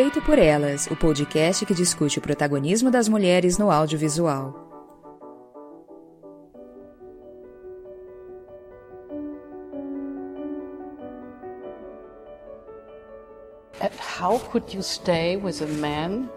Feito por Elas, o podcast que discute o protagonismo das mulheres no audiovisual. How could you stay with a man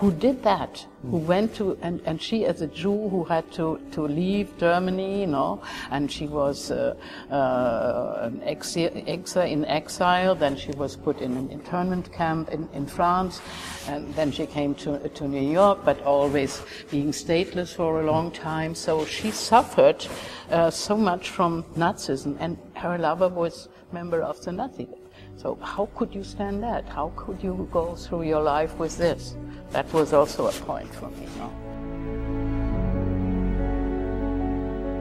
who did that, who went to, and, and she as a Jew who had to, to leave Germany, you know, and she was uh, uh, an exile in exile, then she was put in an internment camp in, in France, and then she came to, to New York, but always being stateless for a long time. So she suffered uh, so much from Nazism, and her lover was member of the Nazi so how could you stand that? How could you go through your life with this? That was also a point for me.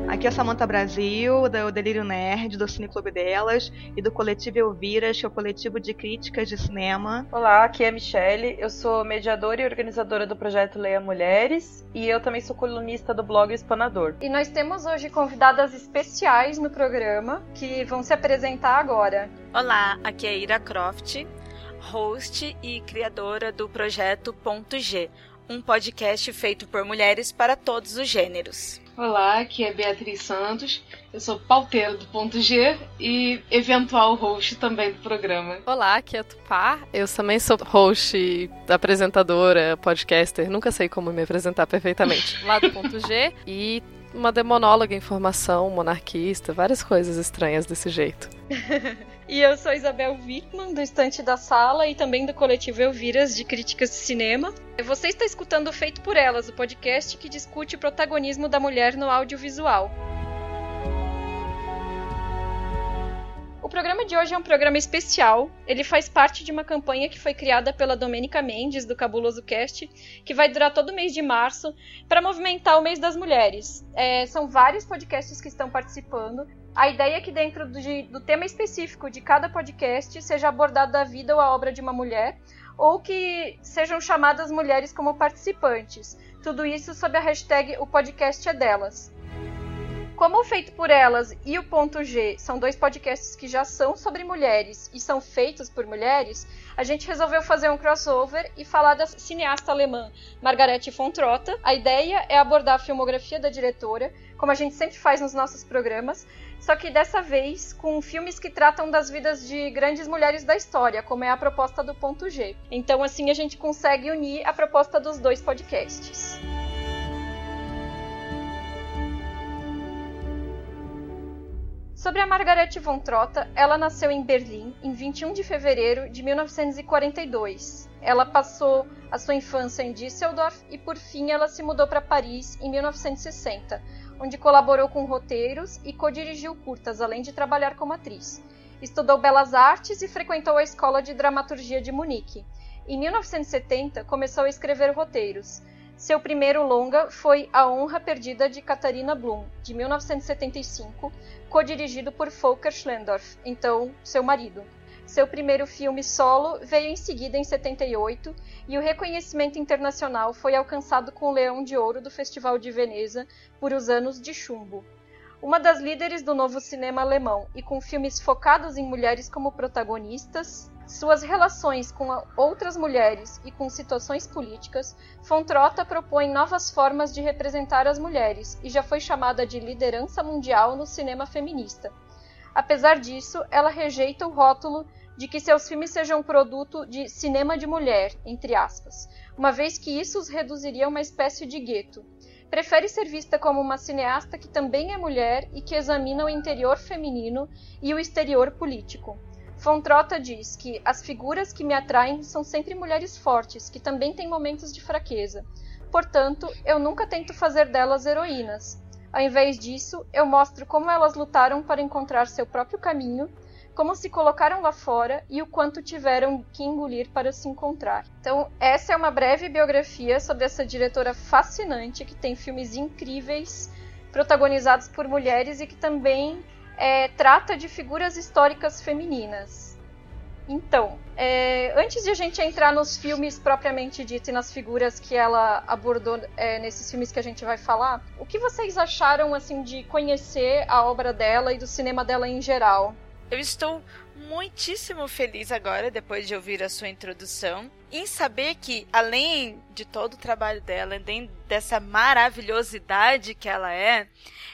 Aqui é a Samanta Brasil, do Delírio Nerd, do Cine Clube delas, e do coletivo Elviras, que é o coletivo de críticas de cinema. Olá, aqui é a Michelle, eu sou mediadora e organizadora do projeto Leia Mulheres, e eu também sou colunista do blog Espanador. E nós temos hoje convidadas especiais no programa, que vão se apresentar agora. Olá, aqui é Ira Croft, host e criadora do projeto Ponto G, um podcast feito por mulheres para todos os gêneros. Olá, aqui é Beatriz Santos, eu sou pauteira do Ponto G e eventual host também do programa. Olá, aqui é Tupá, eu também sou host, apresentadora, podcaster, nunca sei como me apresentar perfeitamente, lá do Ponto G e uma demonóloga em formação, monarquista, várias coisas estranhas desse jeito. E eu sou Isabel Wickman, do Estante da Sala e também do coletivo Elviras de Críticas de Cinema. Você está escutando Feito por Elas, o podcast que discute o protagonismo da mulher no audiovisual. O programa de hoje é um programa especial. Ele faz parte de uma campanha que foi criada pela Domênica Mendes, do Cabuloso Cast, que vai durar todo o mês de março, para movimentar o mês das mulheres. É, são vários podcasts que estão participando. A ideia é que, dentro do, do tema específico de cada podcast, seja abordada a vida ou a obra de uma mulher, ou que sejam chamadas mulheres como participantes. Tudo isso sob a hashtag O Podcast é Delas. Como o Feito por Elas e o Ponto G são dois podcasts que já são sobre mulheres e são feitos por mulheres, a gente resolveu fazer um crossover e falar da cineasta alemã Margarete von Trotta. A ideia é abordar a filmografia da diretora, como a gente sempre faz nos nossos programas, só que dessa vez com filmes que tratam das vidas de grandes mulheres da história, como é a proposta do Ponto G. Então assim a gente consegue unir a proposta dos dois podcasts. Sobre a Margarete von Trotta, ela nasceu em Berlim em 21 de fevereiro de 1942. Ela passou a sua infância em Düsseldorf e, por fim, ela se mudou para Paris em 1960, onde colaborou com roteiros e co-dirigiu curtas, além de trabalhar como atriz. Estudou belas artes e frequentou a Escola de Dramaturgia de Munique. Em 1970, começou a escrever roteiros. Seu primeiro longa foi A Honra Perdida de Catarina Blum, de 1975, co-dirigido por Volker Schlendorf, então seu marido. Seu primeiro filme solo veio em seguida em 78 e o reconhecimento internacional foi alcançado com o Leão de Ouro do Festival de Veneza por Os Anos de Chumbo. Uma das líderes do novo cinema alemão e com filmes focados em mulheres como protagonistas, suas relações com outras mulheres e com situações políticas, Fontrota propõe novas formas de representar as mulheres e já foi chamada de liderança mundial no cinema feminista. Apesar disso, ela rejeita o rótulo de que seus filmes sejam produto de cinema de mulher, entre aspas, uma vez que isso os reduziria a uma espécie de gueto. prefere ser vista como uma cineasta que também é mulher e que examina o interior feminino e o exterior político. Fontrota diz que as figuras que me atraem são sempre mulheres fortes, que também têm momentos de fraqueza. Portanto, eu nunca tento fazer delas heroínas. Ao invés disso, eu mostro como elas lutaram para encontrar seu próprio caminho como se colocaram lá fora e o quanto tiveram que engolir para se encontrar. Então, essa é uma breve biografia sobre essa diretora fascinante que tem filmes incríveis protagonizados por mulheres e que também é, trata de figuras históricas femininas. Então, é, antes de a gente entrar nos filmes propriamente dito e nas figuras que ela abordou é, nesses filmes que a gente vai falar, o que vocês acharam assim de conhecer a obra dela e do cinema dela em geral? Eu estou muitíssimo feliz agora, depois de ouvir a sua introdução, em saber que, além de todo o trabalho dela, além dessa maravilhosidade que ela é,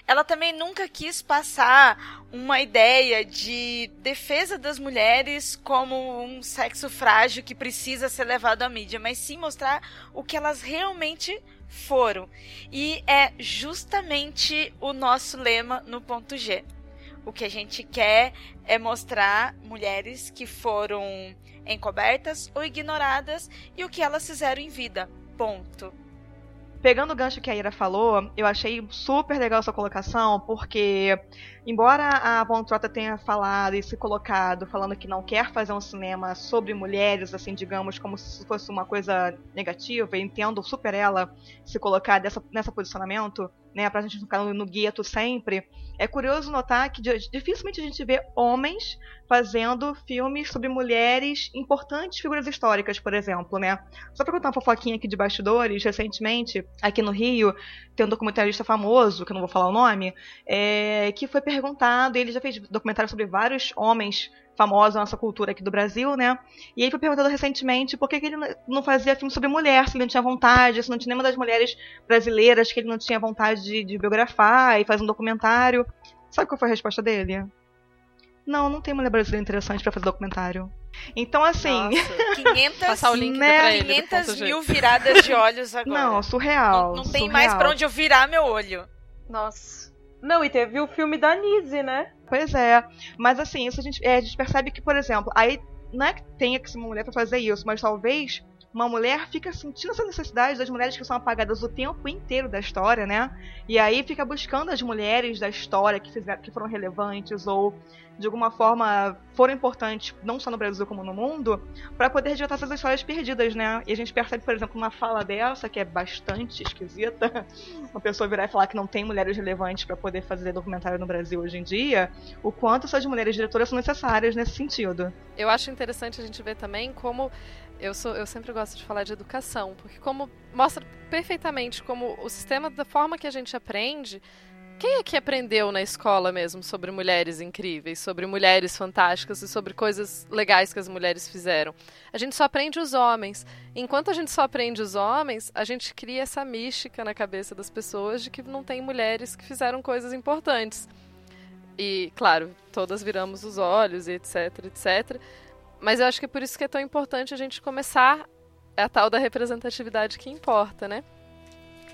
ela também nunca quis passar uma ideia de defesa das mulheres como um sexo frágil que precisa ser levado à mídia, mas sim mostrar o que elas realmente foram. E é justamente o nosso lema no ponto G. O que a gente quer é mostrar mulheres que foram encobertas ou ignoradas e o que elas fizeram em vida. Ponto. Pegando o gancho que a Ira falou, eu achei super legal sua colocação, porque embora a Von Trotta tenha falado e se colocado falando que não quer fazer um cinema sobre mulheres, assim, digamos, como se fosse uma coisa negativa, entendo super ela se colocar dessa, nessa posicionamento, né, pra gente ficar no, no gueto sempre, é curioso notar que dificilmente a gente vê homens fazendo filmes sobre mulheres importantes figuras históricas, por exemplo, né? Só pra contar uma fofoquinha aqui de bastidores, recentemente, aqui no Rio, tem um documentarista famoso, que eu não vou falar o nome, é, que foi perguntado, ele já fez documentário sobre vários homens famosa nossa cultura aqui do Brasil, né? E ele foi perguntado recentemente por que, que, ele não fazia filme sobre mulher, se ele não tinha vontade, se não tinha nenhuma das mulheres brasileiras que ele não tinha vontade de, de biografar e fazer um documentário. Sabe qual foi a resposta dele? Não, não tem mulher brasileira interessante para fazer documentário. Então, assim. Nossa, 500, Passar o link né? 500 mil viradas de olhos agora. Não, surreal. Não, não tem surreal. mais pra onde eu virar meu olho. Nossa. Não, e teve o filme da Nise, né? Pois é. Mas assim, isso a gente, é, a gente percebe que, por exemplo, aí não é que tenha que ser uma mulher para fazer isso, mas talvez uma mulher fica sentindo essa necessidade das mulheres que são apagadas o tempo inteiro da história, né? E aí fica buscando as mulheres da história que, fizeram, que foram relevantes ou de alguma forma foram importantes, não só no Brasil como no mundo, para poder resgatar essas histórias perdidas, né? E a gente percebe, por exemplo, uma fala dessa, que é bastante esquisita, uma pessoa virar e falar que não tem mulheres relevantes para poder fazer documentário no Brasil hoje em dia, o quanto essas mulheres diretoras são necessárias nesse sentido. Eu acho interessante a gente ver também como eu, sou, eu sempre gosto de falar de educação, porque como mostra perfeitamente como o sistema, da forma que a gente aprende, quem é que aprendeu na escola mesmo sobre mulheres incríveis, sobre mulheres fantásticas e sobre coisas legais que as mulheres fizeram? A gente só aprende os homens. Enquanto a gente só aprende os homens, a gente cria essa mística na cabeça das pessoas de que não tem mulheres que fizeram coisas importantes. E, claro, todas viramos os olhos e etc, etc. Mas eu acho que é por isso que é tão importante a gente começar a tal da representatividade que importa, né?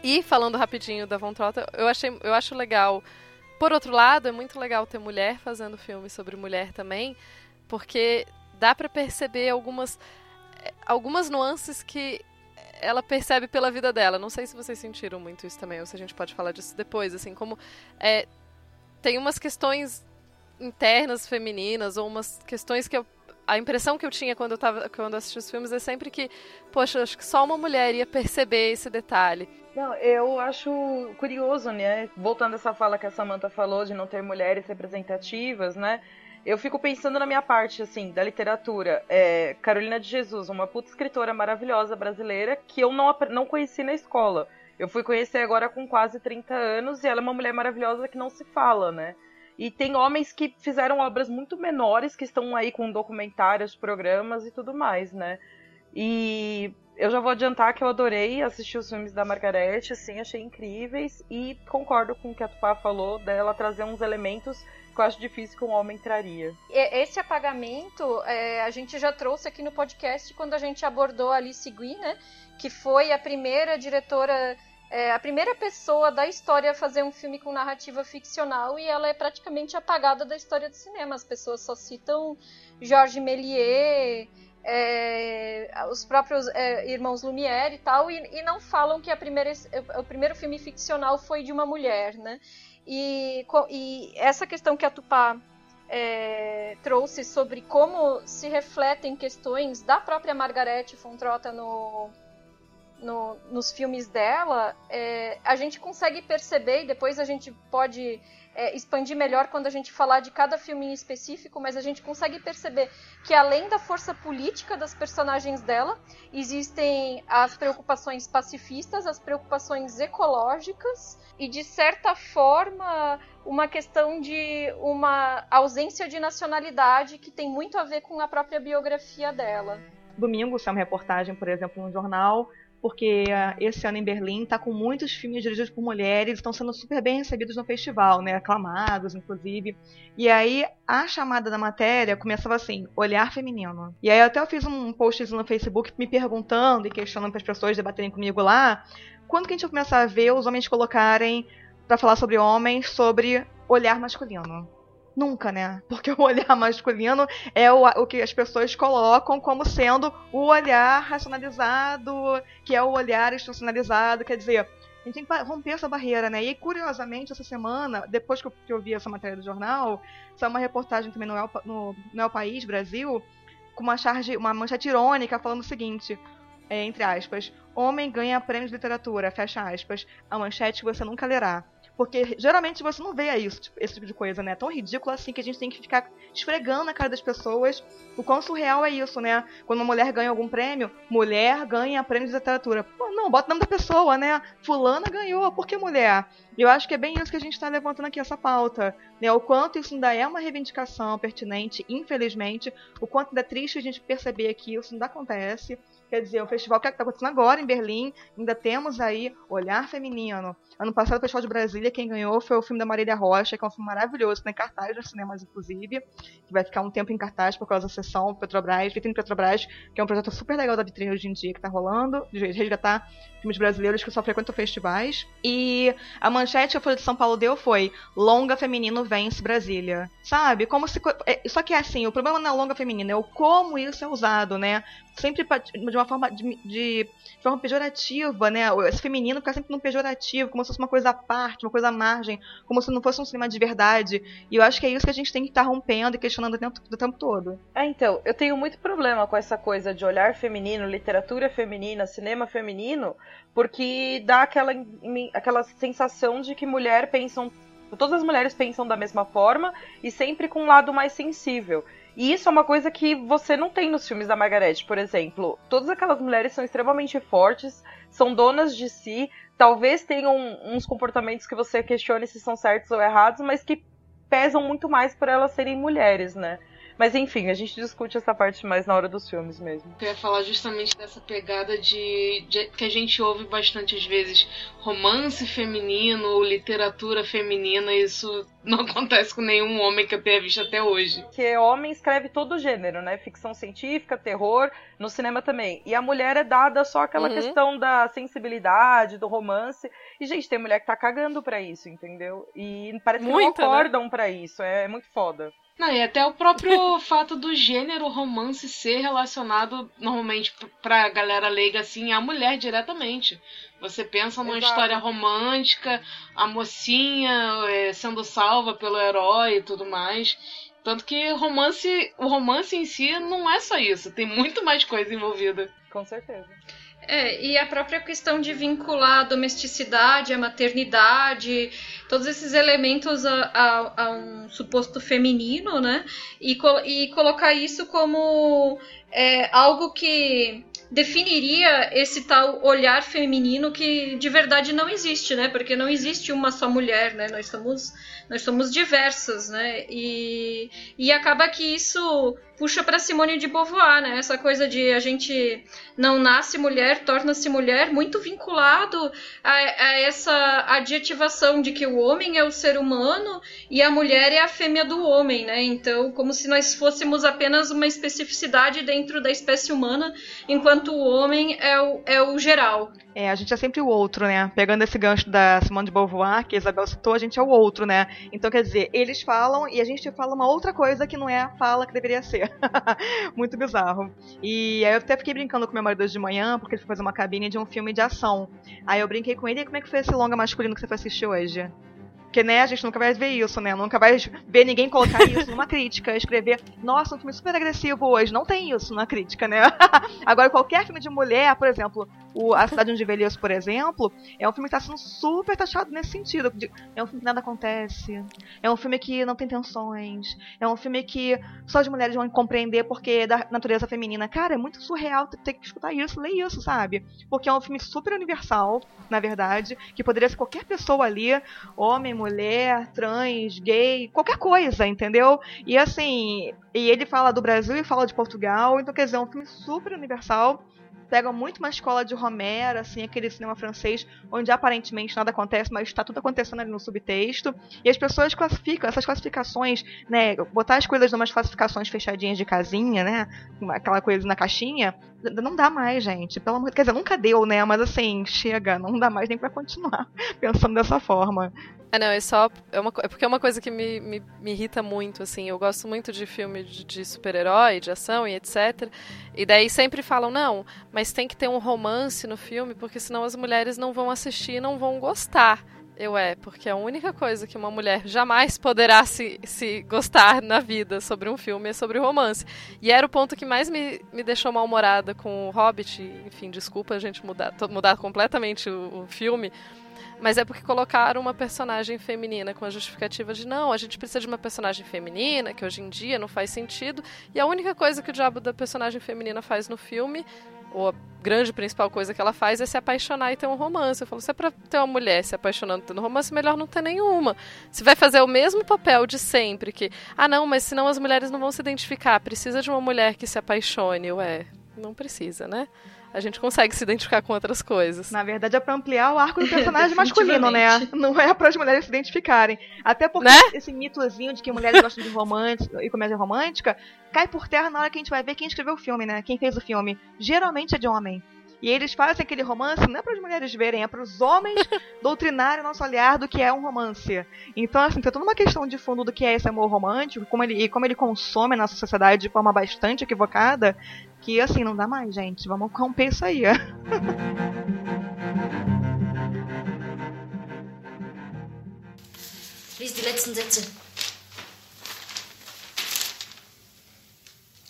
E falando rapidinho da Von Trotta, eu achei, eu acho legal. Por outro lado, é muito legal ter mulher fazendo filme sobre mulher também, porque dá para perceber algumas algumas nuances que ela percebe pela vida dela. Não sei se vocês sentiram muito isso também, ou se a gente pode falar disso depois, assim, como é, tem umas questões internas femininas ou umas questões que eu a impressão que eu tinha quando eu, tava, quando eu assisti os filmes é sempre que, poxa, acho que só uma mulher ia perceber esse detalhe. Não, eu acho curioso, né? Voltando a essa fala que a Samantha falou de não ter mulheres representativas, né? Eu fico pensando na minha parte, assim, da literatura. É, Carolina de Jesus, uma puta escritora maravilhosa brasileira que eu não, não conheci na escola. Eu fui conhecer agora com quase 30 anos e ela é uma mulher maravilhosa que não se fala, né? E tem homens que fizeram obras muito menores, que estão aí com documentários, programas e tudo mais, né? E eu já vou adiantar que eu adorei assistir os filmes da Margarete, assim, achei incríveis e concordo com o que a Tupá falou dela trazer uns elementos que eu acho difícil que um homem traria. Esse apagamento é, a gente já trouxe aqui no podcast quando a gente abordou a Alice Guy, né? Que foi a primeira diretora é a primeira pessoa da história a fazer um filme com narrativa ficcional e ela é praticamente apagada da história do cinema. As pessoas só citam Georges Méliès, é, os próprios é, irmãos Lumière e tal, e, e, não falam que primeira, o primeiro filme ficcional foi de uma mulher, né? E, e essa questão que a Tupá é, trouxe sobre como se refletem questões da própria Margaret Fontrota no, no, nos filmes dela, é, a gente consegue perceber, e depois a gente pode é, expandir melhor quando a gente falar de cada filme em específico, mas a gente consegue perceber que além da força política das personagens dela, existem as preocupações pacifistas, as preocupações ecológicas e de certa forma uma questão de uma ausência de nacionalidade que tem muito a ver com a própria biografia dela. Domingo, uma reportagem, por exemplo, no jornal porque uh, esse ano em Berlim está com muitos filmes dirigidos por mulheres, estão sendo super bem recebidos no festival, né, aclamados, inclusive. E aí a chamada da matéria começava assim, olhar feminino. E aí até eu fiz um post no Facebook me perguntando e questionando para as pessoas debaterem comigo lá, quando que a gente vai começar a ver os homens colocarem para falar sobre homens, sobre olhar masculino? Nunca, né? Porque o olhar masculino é o, o que as pessoas colocam como sendo o olhar racionalizado, que é o olhar institucionalizado. Quer dizer, a gente tem que romper essa barreira, né? E curiosamente, essa semana, depois que eu, que eu vi essa matéria do jornal, saiu uma reportagem também no El, no, no El País, Brasil, com uma charge, uma manchete irônica falando o seguinte. É, entre aspas, homem ganha prêmio de literatura, fecha aspas, a manchete você nunca lerá. Porque geralmente você não vê isso, tipo, esse tipo de coisa, né? Tão ridículo assim que a gente tem que ficar esfregando na cara das pessoas o quão surreal é isso, né? Quando uma mulher ganha algum prêmio, mulher ganha prêmio de literatura. Pô, não, bota o nome da pessoa, né? Fulana ganhou, por que mulher? E eu acho que é bem isso que a gente está levantando aqui, essa pauta. Né? O quanto isso ainda é uma reivindicação pertinente, infelizmente. O quanto ainda é triste a gente perceber que isso ainda acontece. Quer dizer, o festival que está acontecendo agora em Berlim, ainda temos aí Olhar Feminino. Ano passado, o Festival de Brasília, quem ganhou foi o filme da Marília Rocha, que é um filme maravilhoso, que tem cartaz nos cinemas, inclusive, que vai ficar um tempo em cartaz por causa da sessão Petrobras, Vitrine Petrobras, que é um projeto super legal da Vitrine hoje em dia, que está rolando, de resgatar filmes brasileiros que só frequentam festivais. E a manchete que a Folha de São Paulo deu foi Longa Feminino vence Brasília. Sabe? Como se. É, só que é assim, o problema não é longa feminina, é o como isso é usado, né? Sempre de uma forma de, de, forma pejorativa, né? Esse feminino fica sempre num pejorativo, como se fosse uma coisa à parte, uma coisa à margem, como se não fosse um cinema de verdade. E eu acho que é isso que a gente tem que estar tá rompendo e questionando o tempo, o tempo todo. É, então, eu tenho muito problema com essa coisa de olhar feminino, literatura feminina, cinema feminino, porque dá aquela, aquela sensação de que mulher pensam. Todas as mulheres pensam da mesma forma e sempre com um lado mais sensível. E isso é uma coisa que você não tem nos filmes da Margaret, por exemplo. Todas aquelas mulheres são extremamente fortes, são donas de si, talvez tenham uns comportamentos que você questione se são certos ou errados, mas que pesam muito mais por elas serem mulheres, né? Mas enfim, a gente discute essa parte mais na hora dos filmes mesmo. Eu ia falar justamente dessa pegada de, de que a gente ouve bastante às vezes romance feminino ou literatura feminina, isso não acontece com nenhum homem que eu tenha visto até hoje. Que homem escreve todo o gênero, né? Ficção científica, terror, no cinema também. E a mulher é dada só aquela uhum. questão da sensibilidade, do romance. E, gente, tem mulher que tá cagando pra isso, entendeu? E parece que Muita, não né? acordam né? pra isso. É, é muito foda. Não, e até o próprio fato do gênero romance ser relacionado normalmente pra galera leiga assim à mulher diretamente. Você pensa numa Exato. história romântica, a mocinha é, sendo salva pelo herói e tudo mais. Tanto que romance, o romance em si não é só isso, tem muito mais coisa envolvida. Com certeza. É, e a própria questão de vincular a domesticidade, a maternidade, todos esses elementos a, a, a um suposto feminino, né? E, e colocar isso como é, algo que definiria esse tal olhar feminino que de verdade não existe, né? Porque não existe uma só mulher, né? Nós somos, nós somos diversas, né? E, e acaba que isso puxa para Simone de Beauvoir, né? Essa coisa de a gente não nasce mulher, torna-se mulher, muito vinculado a, a, essa adjetivação de que o homem é o ser humano e a mulher é a fêmea do homem, né? Então, como se nós fôssemos apenas uma especificidade dentro da espécie humana, enquanto o homem é o, é o geral. É, a gente é sempre o outro, né? Pegando esse gancho da Simone de Beauvoir, que a Isabel citou, a gente é o outro, né? Então, quer dizer, eles falam e a gente fala uma outra coisa que não é a fala que deveria ser. Muito bizarro. E aí eu até fiquei brincando com meu marido hoje de manhã, porque ele foi fazer uma cabine de um filme de ação. Aí eu brinquei com ele, e como é que foi esse longa masculino que você foi assistir hoje? Porque, né, a gente nunca vai ver isso, né? Nunca vai ver ninguém colocar isso numa crítica, escrever, nossa, um filme super agressivo hoje. Não tem isso na crítica, né? Agora, qualquer filme de mulher, por exemplo, o A Cidade Onde Envelheço, por exemplo, é um filme que está sendo super taxado nesse sentido. É um filme que nada acontece. É um filme que não tem tensões. É um filme que só as mulheres vão compreender porque é da natureza feminina. Cara, é muito surreal ter que escutar isso, ler isso, sabe? Porque é um filme super universal, na verdade, que poderia ser qualquer pessoa ali, homem, mulher, trans, gay, qualquer coisa, entendeu? E assim, e ele fala do Brasil e fala de Portugal, então quer dizer, é um filme super universal pegam muito uma escola de Romero, assim, aquele cinema francês, onde aparentemente nada acontece, mas está tudo acontecendo ali no subtexto. E as pessoas classificam, essas classificações, né? Botar as coisas numas classificações fechadinhas de casinha, né? Aquela coisa na caixinha, não dá mais, gente. Pelo amor, quer dizer, nunca deu, né? Mas assim, chega, não dá mais nem para continuar pensando dessa forma. É, não, é só. É, uma, é porque é uma coisa que me, me, me irrita muito, assim. Eu gosto muito de filme de, de super-herói, de ação e etc. E daí sempre falam, não, mas tem que ter um romance no filme, porque senão as mulheres não vão assistir e não vão gostar. Eu é, porque a única coisa que uma mulher jamais poderá se, se gostar na vida sobre um filme é sobre romance. E era o ponto que mais me, me deixou mal-humorada com o Hobbit. Enfim, desculpa a gente mudar, mudar completamente o, o filme mas é porque colocaram uma personagem feminina com a justificativa de não, a gente precisa de uma personagem feminina, que hoje em dia não faz sentido. E a única coisa que o diabo da personagem feminina faz no filme, ou a grande principal coisa que ela faz, é se apaixonar e ter um romance. Eu falo, se é pra ter uma mulher se apaixonando tendo romance, melhor não ter nenhuma. Se vai fazer o mesmo papel de sempre, que, ah não, mas senão as mulheres não vão se identificar, precisa de uma mulher que se apaixone. Ué, não precisa, né? A gente consegue se identificar com outras coisas. Na verdade, é pra ampliar o arco do personagem masculino, né? Não é para as mulheres se identificarem. Até porque né? esse mitozinho de que mulheres gostam de romance e comédia romântica cai por terra na hora que a gente vai ver quem escreveu o filme, né? Quem fez o filme. Geralmente é de homem. E eles fazem aquele romance não é para as mulheres verem, é para os homens doutrinarem o nosso olhar do que é um romance. Então, assim, tem toda uma questão de fundo do que é esse amor romântico como ele, e como ele consome a nossa sociedade de forma bastante equivocada, que assim, não dá mais, gente. Vamos romper isso aí. Lies die letzten Sätze.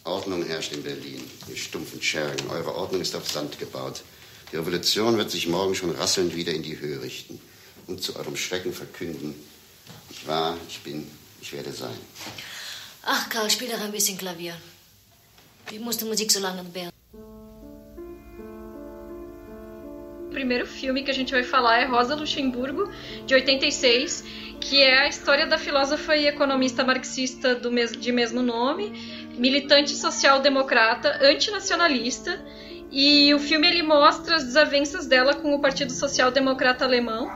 Ordnung herrscht in Berlin, ihr stumpfen Schergen. Eure Ordnung ist auf Sand gebaut. Die Revolution wird sich morgen schon rasselnd wieder in die Höhe richten und zu eurem Schrecken verkünden. Ich war, ich bin, ich werde sein. Ach, Karl, spiel doch ein bisschen Klavier. O primeiro filme que a gente vai falar é Rosa Luxemburgo, de 86, que é a história da filósofa e economista marxista do mes de mesmo nome, militante social-democrata, antinacionalista, e o filme ele mostra as desavenças dela com o Partido Social Democrata Alemão,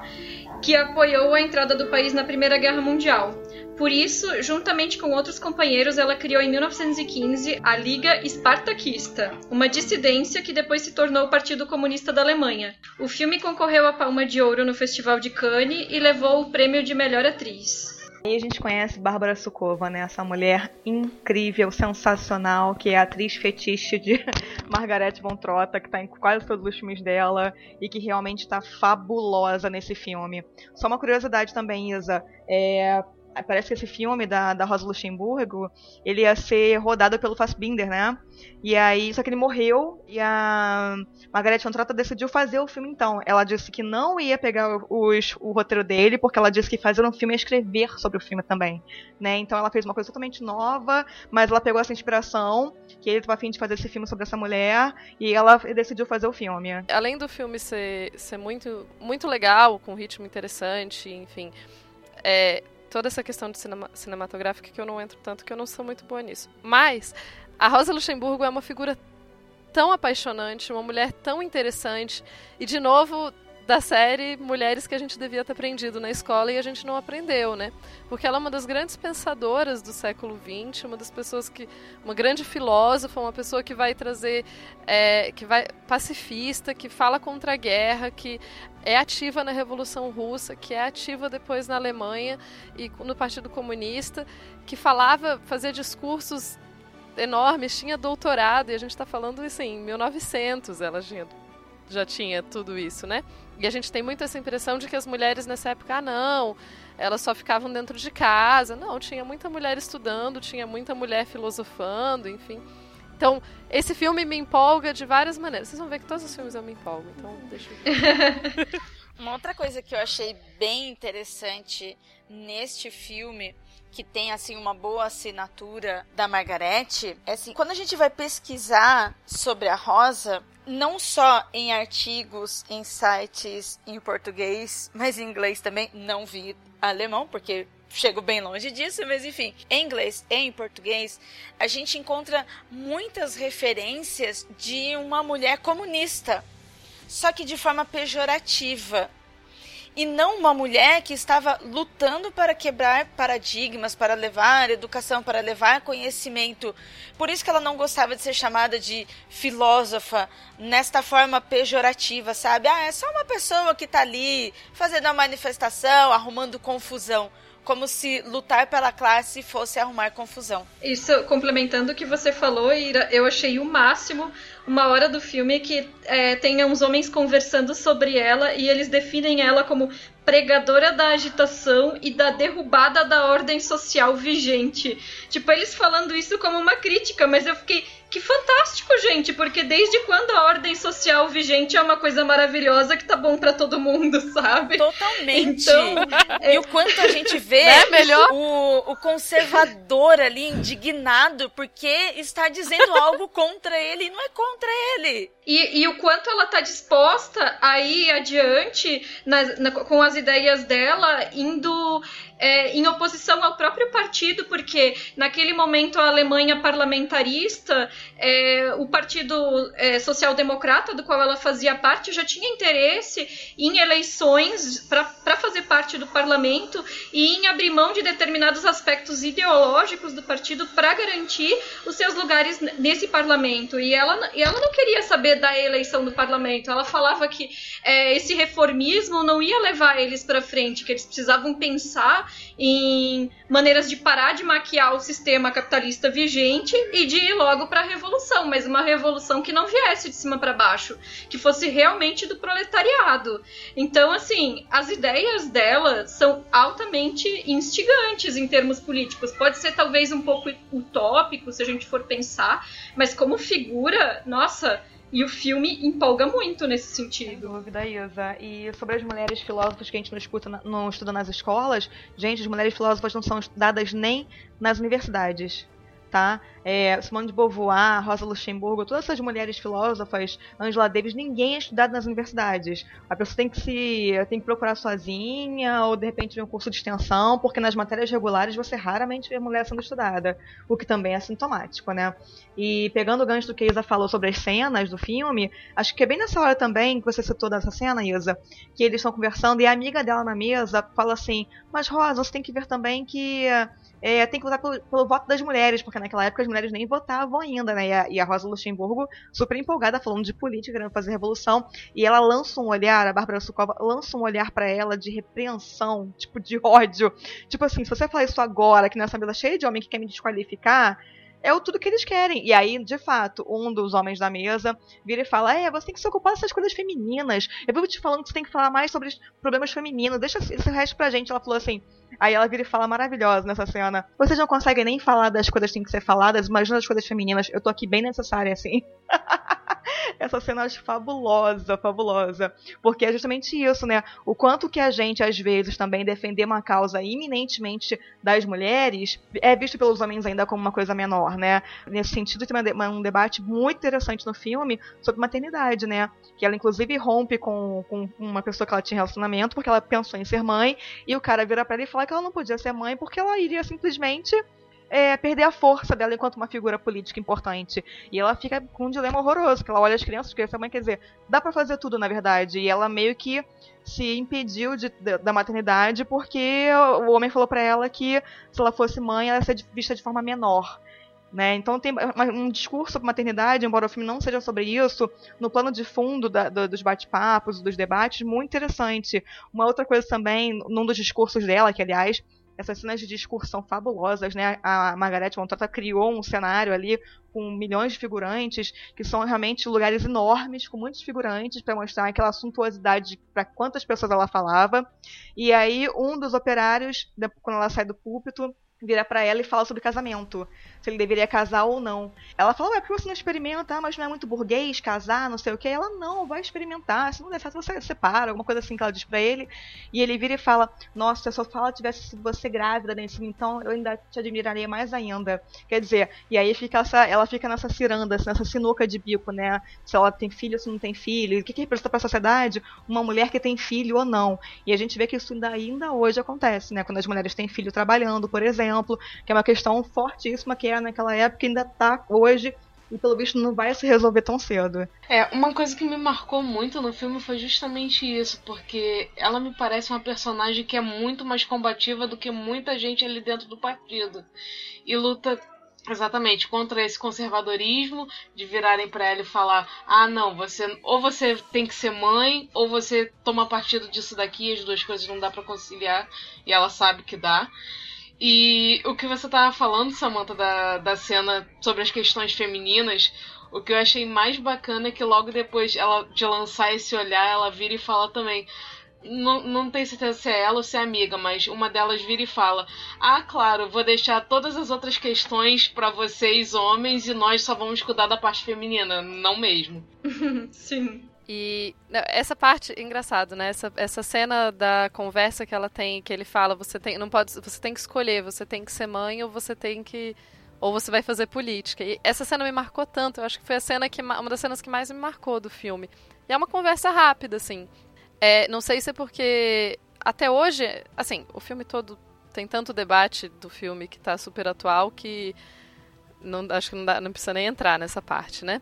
que apoiou a entrada do país na Primeira Guerra Mundial. Por isso, juntamente com outros companheiros, ela criou em 1915 a Liga Espartaquista, uma dissidência que depois se tornou o Partido Comunista da Alemanha. O filme concorreu à Palma de Ouro no Festival de Cannes e levou o prêmio de melhor atriz. Aí a gente conhece Bárbara Sukova, né? Essa mulher incrível, sensacional, que é atriz fetiche de Margarete von Trotta, que está em quase todos os filmes dela e que realmente está fabulosa nesse filme. Só uma curiosidade também, Isa. É, parece que esse filme da, da Rosa Luxemburgo, ele ia ser rodado pelo Fassbinder, né? E aí, só que ele morreu e a Margaret Antrata decidiu fazer o filme então. Ela disse que não ia pegar os, o roteiro dele, porque ela disse que fazer um filme é escrever sobre o filme também, né? Então ela fez uma coisa totalmente nova, mas ela pegou essa inspiração, que ele estava afim de fazer esse filme sobre essa mulher, e ela decidiu fazer o filme. Além do filme ser, ser muito, muito legal, com um ritmo interessante, enfim, é, toda essa questão de cinema, cinematográfica que eu não entro tanto, que eu não sou muito boa nisso. Mas A Rosa Luxemburgo é uma figura tão apaixonante, uma mulher tão interessante. E, de novo, da série Mulheres que a gente devia ter aprendido na escola e a gente não aprendeu, né? Porque ela é uma das grandes pensadoras do século XX, uma das pessoas que. uma grande filósofa, uma pessoa que vai trazer. É, que vai. pacifista, que fala contra a guerra, que é ativa na Revolução Russa, que é ativa depois na Alemanha e no Partido Comunista, que falava, fazia discursos enormes, tinha doutorado, e a gente está falando isso em 1900, ela tinha já tinha tudo isso, né? E a gente tem muito essa impressão de que as mulheres nessa época, ah, não, elas só ficavam dentro de casa. Não, tinha muita mulher estudando, tinha muita mulher filosofando, enfim. Então, esse filme me empolga de várias maneiras. Vocês vão ver que todos os filmes eu me empolgo, então deixa eu ver. Uma outra coisa que eu achei bem interessante neste filme que tem assim uma boa assinatura da Margarete, é assim, quando a gente vai pesquisar sobre a Rosa, não só em artigos, em sites em português, mas em inglês também, não vi alemão, porque chego bem longe disso, mas enfim, em inglês e em português, a gente encontra muitas referências de uma mulher comunista, só que de forma pejorativa e não uma mulher que estava lutando para quebrar paradigmas, para levar educação, para levar conhecimento. Por isso que ela não gostava de ser chamada de filósofa nesta forma pejorativa, sabe? Ah, é só uma pessoa que está ali fazendo uma manifestação, arrumando confusão como se lutar pela classe fosse arrumar confusão. Isso, complementando o que você falou, Ira, eu achei o máximo uma hora do filme que é, tem uns homens conversando sobre ela e eles definem ela como pregadora da agitação e da derrubada da ordem social vigente. Tipo, eles falando isso como uma crítica, mas eu fiquei que fantástico, gente, porque desde quando a ordem social vigente é uma coisa maravilhosa que tá bom para todo mundo, sabe? Totalmente. Então, e o quanto a gente vê é melhor o, o conservador ali indignado porque está dizendo algo contra ele e não é contra ele. E, e o quanto ela tá disposta a ir adiante na, na, com as ideias dela, indo é, em oposição ao próprio partido, porque naquele momento a Alemanha parlamentarista, é, o Partido é, Social Democrata, do qual ela fazia parte, já tinha interesse em eleições para fazer parte do parlamento e em abrir mão de determinados aspectos ideológicos do partido para garantir os seus lugares nesse parlamento. E ela, e ela não queria saber da eleição do parlamento, ela falava que é, esse reformismo não ia levar eles para frente, que eles precisavam pensar em maneiras de parar de maquiar o sistema capitalista vigente e de ir logo para a revolução, mas uma revolução que não viesse de cima para baixo, que fosse realmente do proletariado. Então, assim, as ideias dela são altamente instigantes em termos políticos. Pode ser talvez um pouco utópico se a gente for pensar, mas como figura, nossa, e o filme empolga muito nesse sentido. Sem dúvida, Isa. E sobre as mulheres filósofas que a gente não, escuta, não estuda nas escolas, gente, as mulheres filósofas não são estudadas nem nas universidades tá? É, Simone de Beauvoir, Rosa Luxemburgo, todas essas mulheres filósofas, Angela Davis, ninguém é estudado nas universidades. A pessoa tem que se tem que procurar sozinha ou de repente ver um curso de extensão, porque nas matérias regulares você raramente vê mulher sendo estudada, o que também é sintomático, né? E pegando o gancho do que a Isa falou sobre as cenas do filme, acho que é bem nessa hora também que você citou dessa cena, Isa, que eles estão conversando e a amiga dela na mesa fala assim: "Mas Rosa, você tem que ver também que é, tem que votar pelo, pelo, voto das mulheres, porque naquela época as mulheres nem votavam ainda, né? E a, e a Rosa Luxemburgo, super empolgada, falando de política, querendo fazer revolução, e ela lança um olhar, a Bárbara Sukova lança um olhar para ela de repreensão, tipo, de ódio. Tipo assim, se você falar isso agora, que nessa mesa cheia de homem que quer me desqualificar, é o tudo que eles querem. E aí, de fato, um dos homens da mesa vira e fala: É, você tem que se ocupar dessas coisas femininas. Eu vivo te falando que você tem que falar mais sobre problemas femininos. Deixa esse resto pra gente. Ela falou assim: Aí ela vira e fala maravilhosa nessa cena. Vocês não conseguem nem falar das coisas que têm que ser faladas, imagina as coisas femininas. Eu tô aqui bem necessária, assim. Essa cena eu acho fabulosa, fabulosa. Porque é justamente isso, né? O quanto que a gente, às vezes, também defender uma causa iminentemente das mulheres é visto pelos homens ainda como uma coisa menor, né? Nesse sentido, tem um debate muito interessante no filme sobre maternidade, né? Que ela, inclusive, rompe com, com uma pessoa que ela tinha relacionamento porque ela pensou em ser mãe e o cara vira pra ela e fala que ela não podia ser mãe porque ela iria simplesmente é, perder a força dela enquanto uma figura política importante. E ela fica com um dilema horroroso, que ela olha as crianças, que essa mãe quer dizer, dá para fazer tudo, na verdade. E ela meio que se impediu de, de, da maternidade porque o homem falou para ela que se ela fosse mãe, ela ia ser vista de forma menor. Né? Então tem um discurso sobre maternidade, embora o filme não seja sobre isso, no plano de fundo da, do, dos bate-papos, dos debates, muito interessante. Uma outra coisa também, num dos discursos dela, que aliás essas cenas de discurso são fabulosas, né? A Margaret Montrota criou um cenário ali com milhões de figurantes, que são realmente lugares enormes, com muitos figurantes, para mostrar aquela suntuosidade para quantas pessoas ela falava. E aí, um dos operários, quando ela sai do púlpito, vira para ela e fala sobre casamento, se ele deveria casar ou não. Ela fala, ué, por que você não experimenta? Ah, mas não é muito burguês casar, não sei o que. Ela, não, vai experimentar, se não der certo você separa, alguma coisa assim que ela diz pra ele. E ele vira e fala, nossa, se a sua fala tivesse sido você grávida nesse então eu ainda te admiraria mais ainda. Quer dizer, e aí fica essa, ela fica nessa ciranda, assim, nessa sinuca de bico, né? Se ela tem filho ou se não tem filho. O que, que representa pra sociedade uma mulher que tem filho ou não? E a gente vê que isso ainda, ainda hoje acontece, né? Quando as mulheres têm filho trabalhando, por exemplo que é uma questão fortíssima que era naquela época ainda está hoje e pelo visto não vai se resolver tão cedo. É, uma coisa que me marcou muito no filme foi justamente isso, porque ela me parece uma personagem que é muito mais combativa do que muita gente ali dentro do partido. E luta exatamente contra esse conservadorismo de virarem para ela e falar: "Ah, não, você ou você tem que ser mãe ou você toma partido disso daqui, as duas coisas não dá para conciliar", e ela sabe que dá. E o que você tava falando, Samantha, da, da cena sobre as questões femininas, o que eu achei mais bacana é que logo depois ela de lançar esse olhar, ela vira e fala também. Não, não tenho certeza se é ela ou se é amiga, mas uma delas vira e fala: Ah, claro, vou deixar todas as outras questões para vocês, homens, e nós só vamos cuidar da parte feminina. Não mesmo. Sim. E essa parte, engraçado, né? Essa, essa cena da conversa que ela tem, que ele fala, você tem, não pode, você tem que escolher, você tem que ser mãe ou você tem que ou você vai fazer política. E essa cena me marcou tanto, eu acho que foi a cena que uma das cenas que mais me marcou do filme. E é uma conversa rápida, assim. É, não sei se é porque até hoje, assim, o filme todo tem tanto debate do filme que tá super atual que não, acho que não, dá, não precisa nem entrar nessa parte, né?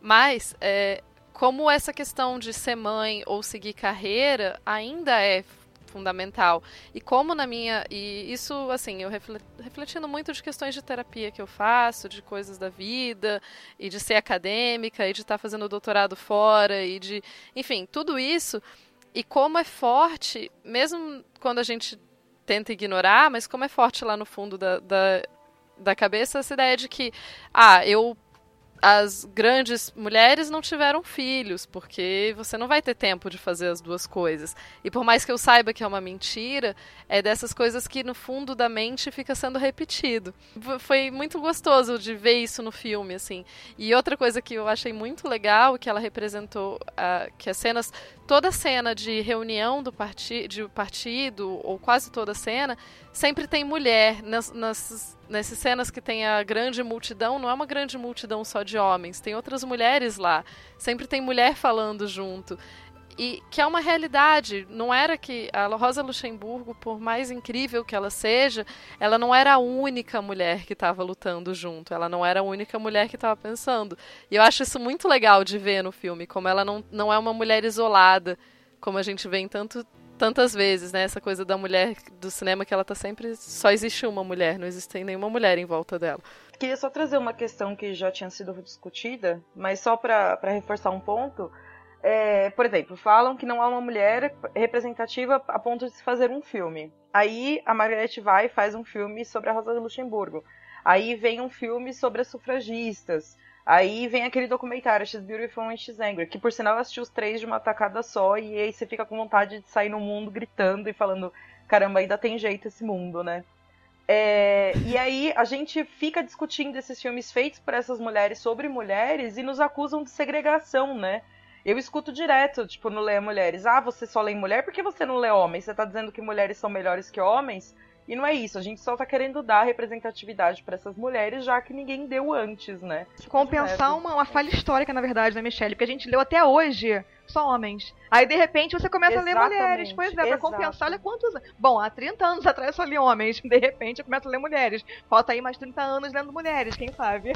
Mas é, como essa questão de ser mãe ou seguir carreira ainda é fundamental. E como na minha. E isso, assim, eu refletindo muito de questões de terapia que eu faço, de coisas da vida, e de ser acadêmica, e de estar tá fazendo doutorado fora, e de. Enfim, tudo isso. E como é forte, mesmo quando a gente tenta ignorar, mas como é forte lá no fundo da, da, da cabeça essa ideia de que, ah, eu as grandes mulheres não tiveram filhos, porque você não vai ter tempo de fazer as duas coisas. E por mais que eu saiba que é uma mentira, é dessas coisas que no fundo da mente fica sendo repetido. Foi muito gostoso de ver isso no filme, assim. E outra coisa que eu achei muito legal, que ela representou, que as cenas, toda cena de reunião do parti de partido, ou quase toda cena, sempre tem mulher nas, nas nessas cenas que tem a grande multidão, não é uma grande multidão só de homens, tem outras mulheres lá. Sempre tem mulher falando junto. E que é uma realidade. Não era que a Rosa Luxemburgo, por mais incrível que ela seja, ela não era a única mulher que estava lutando junto. Ela não era a única mulher que estava pensando. E eu acho isso muito legal de ver no filme, como ela não, não é uma mulher isolada, como a gente vê em tanto, tantas vezes, né? Essa coisa da mulher do cinema que ela tá sempre. Só existe uma mulher, não existe nenhuma mulher em volta dela. Queria só trazer uma questão que já tinha sido discutida, mas só para reforçar um ponto. É, por exemplo, falam que não há uma mulher representativa a ponto de se fazer um filme. Aí a Margaret vai e faz um filme sobre a Rosa de Luxemburgo. Aí vem um filme sobre as sufragistas. Aí vem aquele documentário, She's Beautiful and She's Angry, que por sinal eu assisti os três de uma tacada só, e aí você fica com vontade de sair no mundo gritando e falando, caramba, ainda tem jeito esse mundo, né? É, e aí a gente fica discutindo esses filmes feitos por essas mulheres sobre mulheres e nos acusam de segregação, né? Eu escuto direto, tipo, no Leia Mulheres. Ah, você só lê mulher, por que você não lê homens? Você tá dizendo que mulheres são melhores que homens? E não é isso, a gente só tá querendo dar representatividade para essas mulheres, já que ninguém deu antes, né? Compensar uma, uma falha histórica, na verdade, né, Michelle? Porque a gente leu até hoje só homens. Aí, de repente, você começa Exatamente, a ler mulheres. Pois é, pra compensar, olha quantos. Bom, há 30 anos atrás eu só li homens. De repente, eu começo a ler mulheres. Falta aí mais 30 anos lendo mulheres, quem sabe?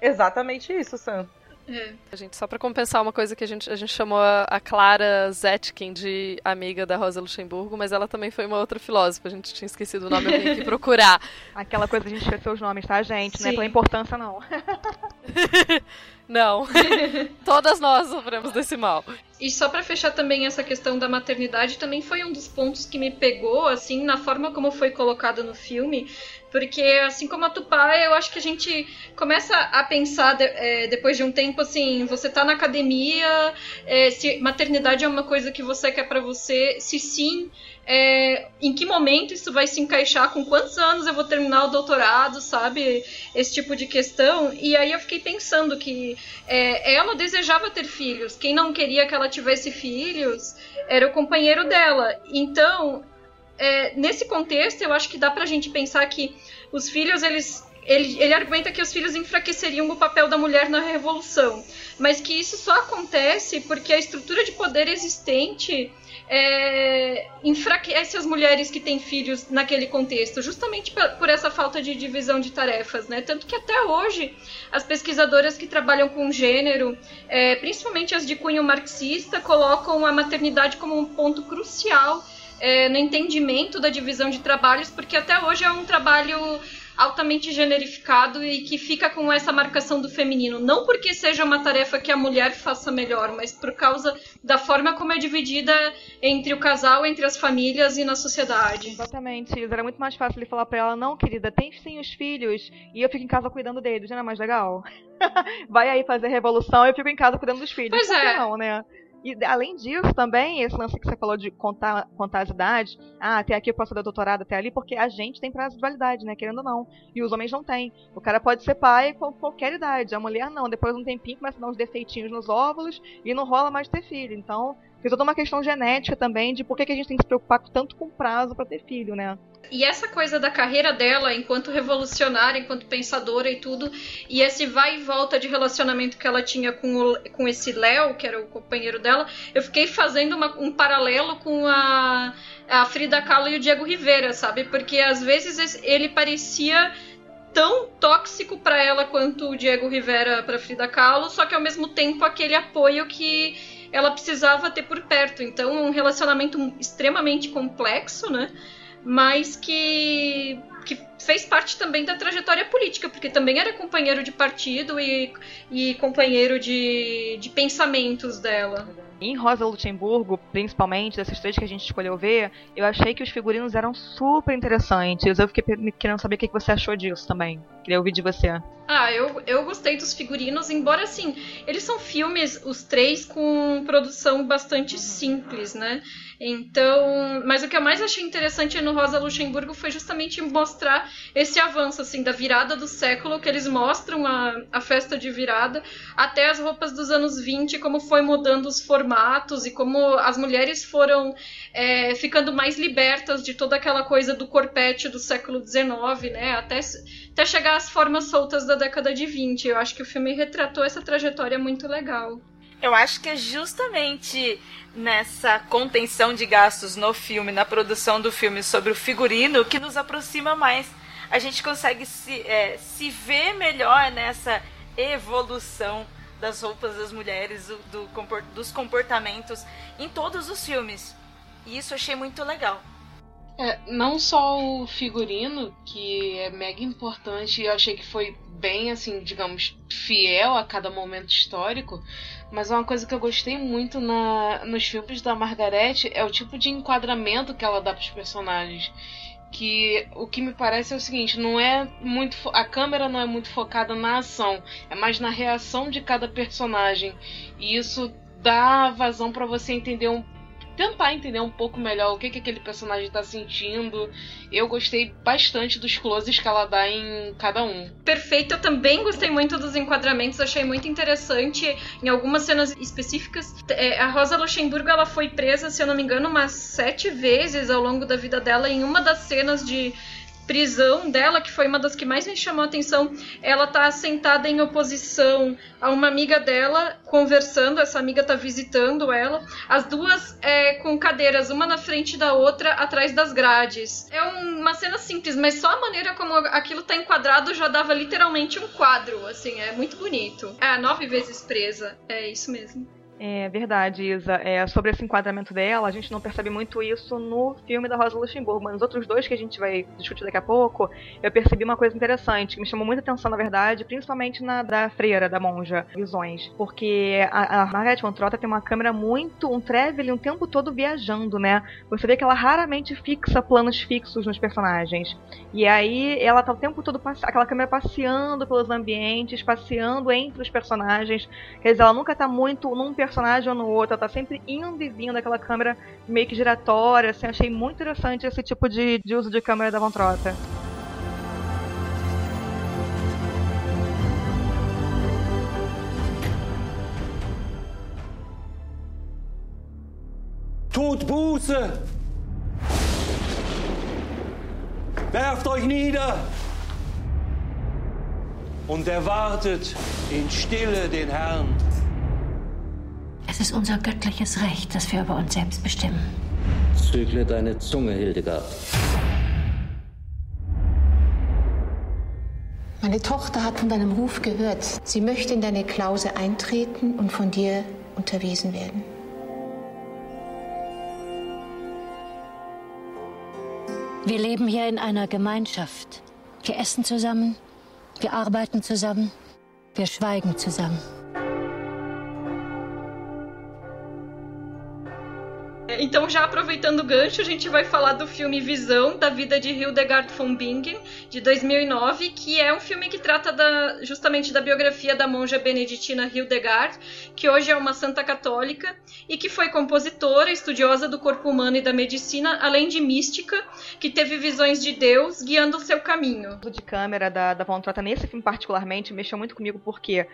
Exatamente isso, Sam. É. A gente, só pra compensar uma coisa que a gente, a gente chamou a, a Clara Zetkin de amiga da Rosa Luxemburgo, mas ela também foi uma outra filósofa. A gente tinha esquecido o nome, eu vim aqui procurar. Aquela coisa de a gente esquecer os nomes, tá, gente? Não é Sim. pela importância, não. Não. Todas nós sofremos desse mal. E só pra fechar também essa questão da maternidade, também foi um dos pontos que me pegou, assim, na forma como foi colocado no filme, porque assim como a Tupá, eu acho que a gente começa a pensar é, depois de um tempo, assim, você tá na academia, é, se maternidade é uma coisa que você quer pra você, se sim, é, em que momento isso vai se encaixar, com quantos anos eu vou terminar o doutorado, sabe? Esse tipo de questão. E aí eu fiquei pensando que é, ela desejava ter filhos. Quem não queria que ela tivesse filhos era o companheiro dela. Então, é, nesse contexto, eu acho que dá pra gente pensar que os filhos, eles. Ele, ele argumenta que os filhos enfraqueceriam o papel da mulher na revolução, mas que isso só acontece porque a estrutura de poder existente é, enfraquece as mulheres que têm filhos naquele contexto, justamente por, essa falta de divisão de tarefas, né? Tanto que até hoje as pesquisadoras que trabalham com gênero, é, principalmente as de cunho marxista, colocam a maternidade como um ponto crucial é, no entendimento da divisão de trabalhos, porque até hoje é um trabalho altamente generificado e que fica com essa marcação do feminino. Não porque seja uma tarefa que a mulher faça melhor, mas por causa da forma como é dividida entre o casal, entre as famílias e na sociedade. Exatamente. Era muito mais fácil ele falar pra ela, não, querida, tem sim os filhos e eu fico em casa cuidando deles, não é mais legal? Vai aí fazer revolução e eu fico em casa cuidando dos filhos. Pois é. não, né? E além disso, também, esse lance que você falou de contar, contar as idades, ah, até aqui eu posso dar doutorado, até ali, porque a gente tem prazo de validade, né? Querendo ou não. E os homens não têm. O cara pode ser pai com qualquer idade, a mulher não. Depois de um tempinho começa a dar uns defeitinhos nos óvulos e não rola mais ter filho. Então, tem toda uma questão genética também de por que, a gente tem que se preocupar tanto com prazo para ter filho, né? E essa coisa da carreira dela enquanto revolucionária, enquanto pensadora e tudo, e esse vai e volta de relacionamento que ela tinha com, o, com esse Léo, que era o companheiro dela, eu fiquei fazendo uma- um paralelo com a, a Frida Kahlo e o Diego Rivera, sabe? Porque às vezes ele parecia tão tóxico para ela quanto o Diego Rivera para Frida Kahlo, só que ao mesmo tempo aquele apoio que ela precisava ter por perto. Então, um relacionamento extremamente complexo, né? Mas que, que fez parte também da trajetória política, porque também era companheiro de partido e, e companheiro de, de pensamentos dela. Em Rosa Luxemburgo, principalmente, dessas três que a gente escolheu ver, eu achei que os figurinos eram super interessantes. Eu fiquei querendo saber o que que você achou disso também. Queria ouvir de você. Ah, eu, eu gostei dos figurinos, embora assim, eles são filmes, os três, com produção bastante simples, né? Então, mas o que eu mais achei interessante no Rosa Luxemburgo foi justamente mostrar esse avanço, assim, da virada do século, que eles mostram a, a festa de virada, até as roupas dos anos 20, como foi mudando os formatos e como as mulheres foram é, ficando mais libertas de toda aquela coisa do corpete do século XIX, né? Até, até chegar às formas soltas da década de 20. Eu acho que o filme retratou essa trajetória muito legal. Eu acho que é justamente nessa contenção de gastos no filme, na produção do filme sobre o figurino, que nos aproxima mais. A gente consegue se, é, se ver melhor nessa evolução das roupas das mulheres, do, do dos comportamentos em todos os filmes. E isso eu achei muito legal. É, não só o figurino, que é mega importante, eu achei que foi bem, assim, digamos, fiel a cada momento histórico, mas uma coisa que eu gostei muito na, nos filmes da Margarete é o tipo de enquadramento que ela dá pros personagens. Que o que me parece é o seguinte, não é muito. A câmera não é muito focada na ação, é mais na reação de cada personagem. E isso dá vazão para você entender um tentar entender um pouco melhor o que, que aquele personagem tá sentindo. Eu gostei bastante dos closes que ela dá em cada um. Perfeito, eu também gostei muito dos enquadramentos, achei muito interessante em algumas cenas específicas. É, a Rosa Luxemburgo ela foi presa, se eu não me engano, umas sete vezes ao longo da vida dela. Em uma das cenas de prisão dela, que foi uma das que mais me chamou a atenção, ela tá sentada em oposição a uma amiga dela, conversando, essa amiga tá visitando ela, as duas é, com cadeiras, uma na frente da outra, atrás das grades. É uma cena simples, mas só a maneira como aquilo tá enquadrado já dava literalmente um quadro, assim, é muito bonito. É, nove vezes presa, é isso mesmo. É verdade, Isa. É, sobre esse enquadramento dela, a gente não percebe muito isso no filme da Rosa Luxemburgo, mas nos outros dois que a gente vai discutir daqui a pouco, eu percebi uma coisa interessante, que me chamou muita atenção, na verdade, principalmente na da freira, da monja, Visões. Porque a, a Margaret von Trotta tem uma câmera muito, um traveling o tempo todo viajando, né? Você vê que ela raramente fixa planos fixos nos personagens. E aí ela tá o tempo todo, aquela câmera passeando pelos ambientes, passeando entre os personagens. Quer dizer, ela nunca tá muito num personagem personagem ou no outro, ela tá sempre indo e vindo aquela câmera meio que giratória, assim, achei muito interessante esse tipo de, de uso de câmera da Von Trotta. Tut Buße! Werft euch nieder! Und erwartet in Stille den Herrn. Es ist unser göttliches Recht, dass wir über uns selbst bestimmen. Zügle deine Zunge, Hildegard. Meine Tochter hat von deinem Ruf gehört. Sie möchte in deine Klause eintreten und von dir unterwiesen werden. Wir leben hier in einer Gemeinschaft. Wir essen zusammen, wir arbeiten zusammen, wir schweigen zusammen. Então, já aproveitando o gancho, a gente vai falar do filme Visão, da vida de Hildegard von Bingen, de 2009, que é um filme que trata da, justamente da biografia da monja beneditina Hildegard, que hoje é uma santa católica e que foi compositora, estudiosa do corpo humano e da medicina, além de mística, que teve visões de Deus guiando o seu caminho. O de câmera da, da Von Trotta nesse filme particularmente mexeu muito comigo porque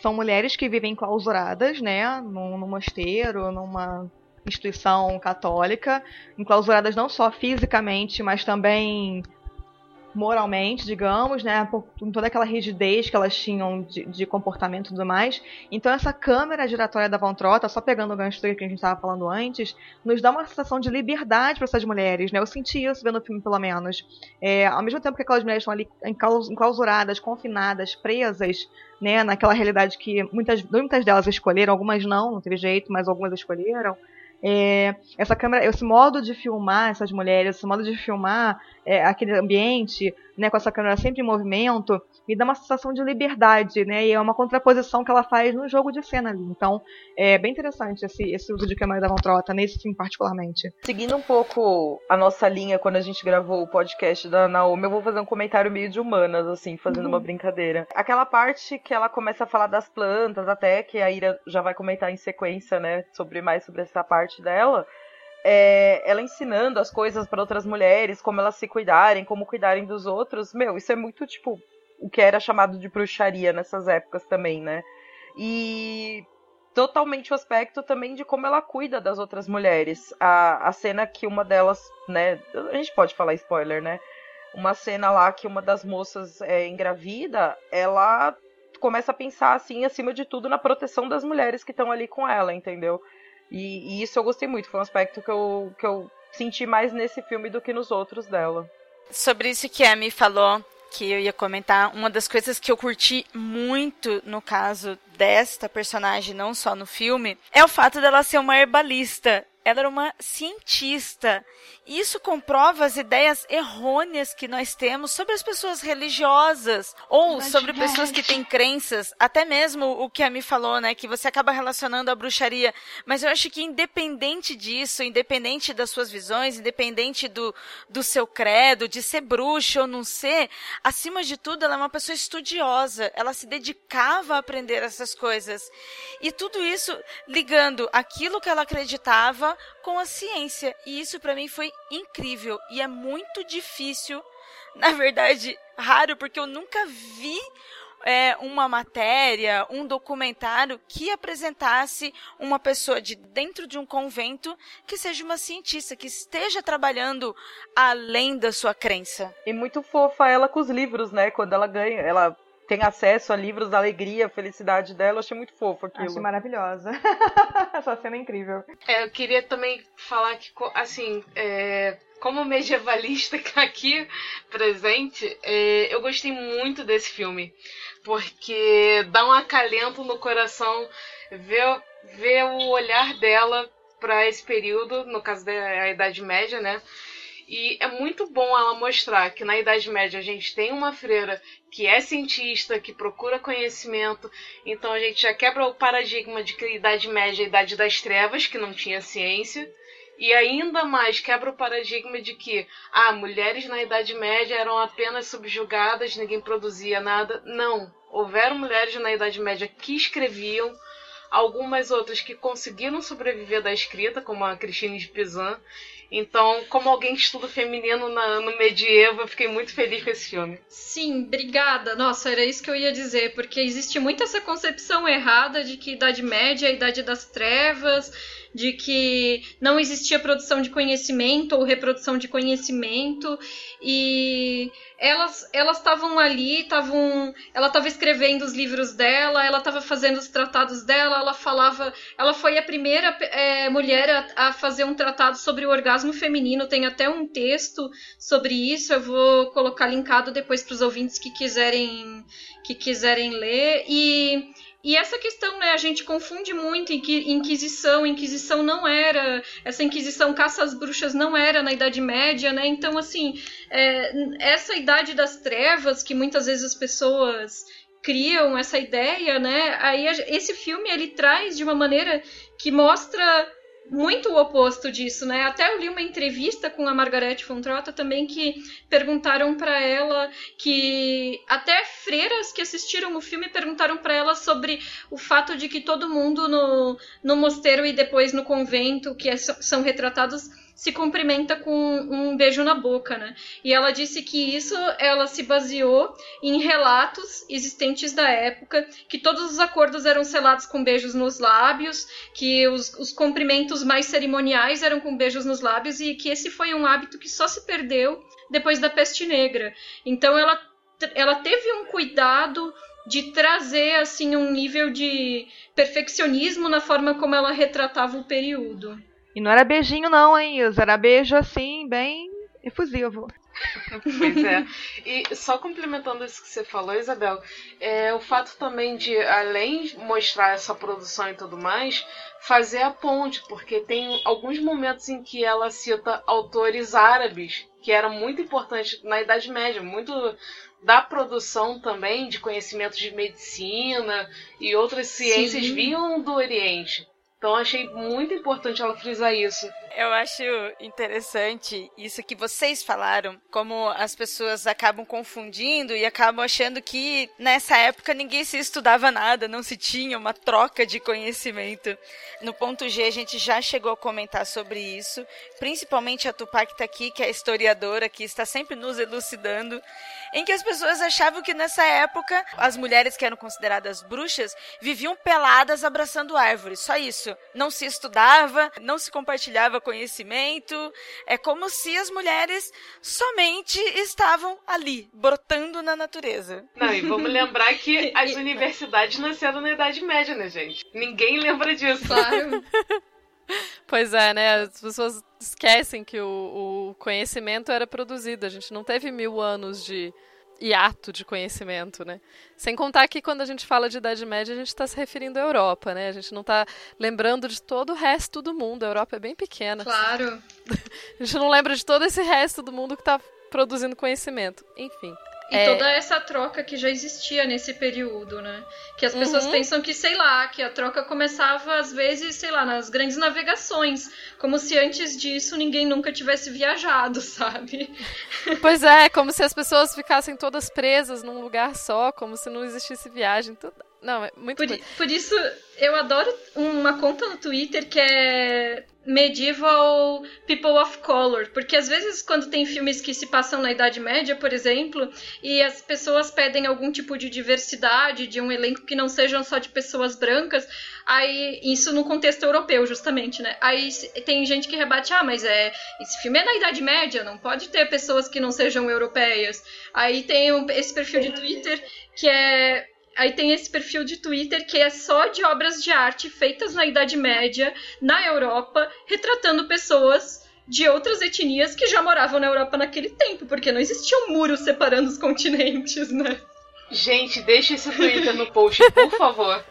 são mulheres que vivem clausuradas, né, num, num mosteiro, numa instituição católica, enclausuradas não só fisicamente, mas também moralmente, digamos, né, por, toda aquela rigidez que elas tinham de, de, comportamento e tudo mais. Então essa câmera giratória da Von Trotta, só pegando o gancho que a gente estava falando antes, nos dá uma sensação de liberdade para essas mulheres, né? Eu senti isso vendo o filme, pelo menos. É, ao mesmo tempo que aquelas mulheres estão ali enclausuradas, confinadas, presas, né, naquela realidade que muitas, muitas delas escolheram, algumas não, não teve jeito, mas algumas escolheram. É, essa câmera, esse modo de filmar essas mulheres, esse modo de filmar é, aquele ambiente, né, com essa câmera sempre em movimento, me dá uma sensação de liberdade, né? E é uma contraposição que ela faz no jogo de cena ali. Então, é bem interessante esse, esse uso de câmera da Von Trotta, nesse filme particularmente. Seguindo um pouco a nossa linha quando a gente gravou o podcast da Naomi, eu vou fazer um comentário meio de humanas, assim, fazendo uhum. uma brincadeira. Aquela parte que ela começa a falar das plantas, até que a Ira já vai comentar em sequência, né, sobre mais sobre essa parte dela é, ela ensinando as coisas para outras mulheres, como elas se cuidarem, como cuidarem dos outros. Meu, isso é muito tipo o que era chamado de bruxaria nessas épocas também, né? E totalmente o aspecto também de como ela cuida das outras mulheres. A, a cena que uma delas, né? A gente pode falar spoiler, né? Uma cena lá que uma das moças é engravida, ela começa a pensar assim, acima de tudo, na proteção das mulheres que estão ali com ela, entendeu? E, e, isso eu gostei muito, foi um aspecto que eu, que eu senti mais nesse filme do que nos outros dela. Sobre isso que a Amy falou, que eu ia comentar, uma das coisas que eu curti muito no caso desta personagem, não só no filme, é o fato dela ser uma herbalista. Ela era uma cientista. Isso comprova as ideias errôneas que nós temos sobre as pessoas religiosas ou sobre pessoas que têm crenças, até mesmo o que a Mi falou, né, que você acaba relacionando a bruxaria. Mas eu acho que independente disso, independente das suas visões, independente do, do seu credo, de ser bruxa ou não ser, acima de tudo, ela é uma pessoa estudiosa. Ela se dedicava a aprender essas coisas. E tudo isso ligando aquilo que ela acreditava com a ciência. E isso para mim foi incrível e é muito difícil, na verdade, raro, porque eu nunca vi é, uma matéria, um documentário que apresentasse uma pessoa de dentro de um convento que seja uma cientista, que esteja trabalhando além da sua crença. E muito fofa ela com os livros, né? Quando ela ganha, ela tem acesso a livros da alegria, a felicidade dela. Eu achei muito fofo aquilo. Achei maravilhosa. Essa cena é incrível. É, eu queria também falar que, assim, é, como medievalista aqui presente, é, eu gostei muito desse filme. Porque dá um acalento no coração ver, ver o olhar dela para esse período, no caso da Idade Média, né? E é muito bom ela mostrar que na Idade Média a gente tem uma freira que é cientista, que procura conhecimento. Então a gente já quebra o paradigma de que a Idade Média é a Idade das Trevas, que não tinha ciência. E ainda mais quebra o paradigma de que ah, mulheres na Idade Média eram apenas subjugadas, ninguém produzia nada. Não. Houveram mulheres na Idade Média que escreviam, algumas outras que conseguiram sobreviver da escrita, como a Cristina de Pizan. Então, como alguém que estuda feminino na, no medievo, eu fiquei muito feliz com esse filme. Sim, obrigada. Nossa, era isso que eu ia dizer, porque existe muito essa concepção errada de que Idade Média é a Idade das Trevas, de que não existia produção de conhecimento ou reprodução de conhecimento. E elas elas estavam ali, estavam, ela estava escrevendo os livros dela, ela estava fazendo os tratados dela, ela falava, ela foi a primeira é, mulher a, a, fazer um tratado sobre o orgasmo feminino, tem até um texto sobre isso, eu vou colocar linkado depois para os ouvintes que quiserem que quiserem ler. E e essa questão, né, a gente confunde muito Inquisição. Inquisição não era. Essa Inquisição caça às bruxas não era na Idade Média, né? Então, assim, é, essa Idade das Trevas, que muitas vezes as pessoas criam essa ideia, né? Aí esse filme ele traz de uma maneira que mostra muito o oposto disso, né? Até eu li uma entrevista com a Margarete Fontrota também que perguntaram para ela que até freiras que assistiram o filme perguntaram para ela sobre o fato de que todo mundo no, no mosteiro e depois no convento que é, são retratados se cumprimenta com um beijo na boca, né? E ela disse que isso ela se baseou em relatos existentes da época, que todos os acordos eram selados com beijos nos lábios, que os, os cumprimentos mais cerimoniais eram com beijos nos lábios e que esse foi um hábito que só se perdeu depois da peste negra. Então ela, ela teve um cuidado de trazer assim um nível de perfeccionismo na forma como ela retratava o período. E não era beijinho, não, hein, Isa? Era beijo assim, bem efusivo. pois é. E só complementando isso que você falou, Isabel, é o fato também de, além de mostrar essa produção e tudo mais, fazer a ponte, porque tem alguns momentos em que ela cita autores árabes, que era muito importante na Idade Média, muito da produção também de conhecimentos de medicina e outras ciências Sim. vinham do Oriente. Então achei muito importante ela frisar isso. Eu acho interessante isso que vocês falaram, como as pessoas acabam confundindo e acabam achando que nessa época ninguém se estudava nada, não se tinha uma troca de conhecimento. No ponto G a gente já chegou a comentar sobre isso, principalmente a Tupac tá aqui, que é historiadora, que está sempre nos elucidando em que as pessoas achavam que nessa época as mulheres que eram consideradas bruxas viviam peladas abraçando árvores, só isso. Não se estudava, não se compartilhava conhecimento, é como se as mulheres somente estavam ali, brotando na natureza. Não, e vamos lembrar que as universidades nasceram na Idade Média, né, gente? Ninguém lembra disso. Claro. Pois é, né? As pessoas esquecem que o, o, conhecimento era produzido. A gente não teve mil anos de hiato de conhecimento, né? Sem contar que quando a gente fala de Idade Média, a gente está se referindo à Europa, né? A gente não está lembrando de todo o resto do mundo. A Europa é bem pequena. Claro. a gente não lembra de todo esse resto do mundo que está produzindo conhecimento. Enfim. E é... toda essa troca que já existia nesse período, né? Que as pessoas uhum. pensam que, sei lá, que a troca começava às vezes, sei lá, nas grandes navegações. Como se antes disso ninguém nunca tivesse viajado, sabe? Pois é, como se as pessoas ficassem todas presas num lugar só, como se não existisse viagem. Não, é muito por, por isso, eu adoro uma conta no Twitter que é Medieval People of Color, porque às vezes quando tem filmes que se passam na Idade Média, por exemplo, e as pessoas pedem algum tipo de diversidade, de um elenco que não sejam só de pessoas brancas, aí isso no contexto europeu, justamente, né? Aí tem gente que rebate, ah, mas é esse filme é na Idade Média, não pode ter pessoas que não sejam europeias. Aí tem esse perfil de Twitter que é Aí tem esse perfil de Twitter que é só de obras de arte feitas na Idade Média, na Europa, retratando pessoas de outras etnias que já moravam na Europa naquele tempo, porque não existia um muro separando os continentes, né? Gente, deixa esse Twitter no post, por favor.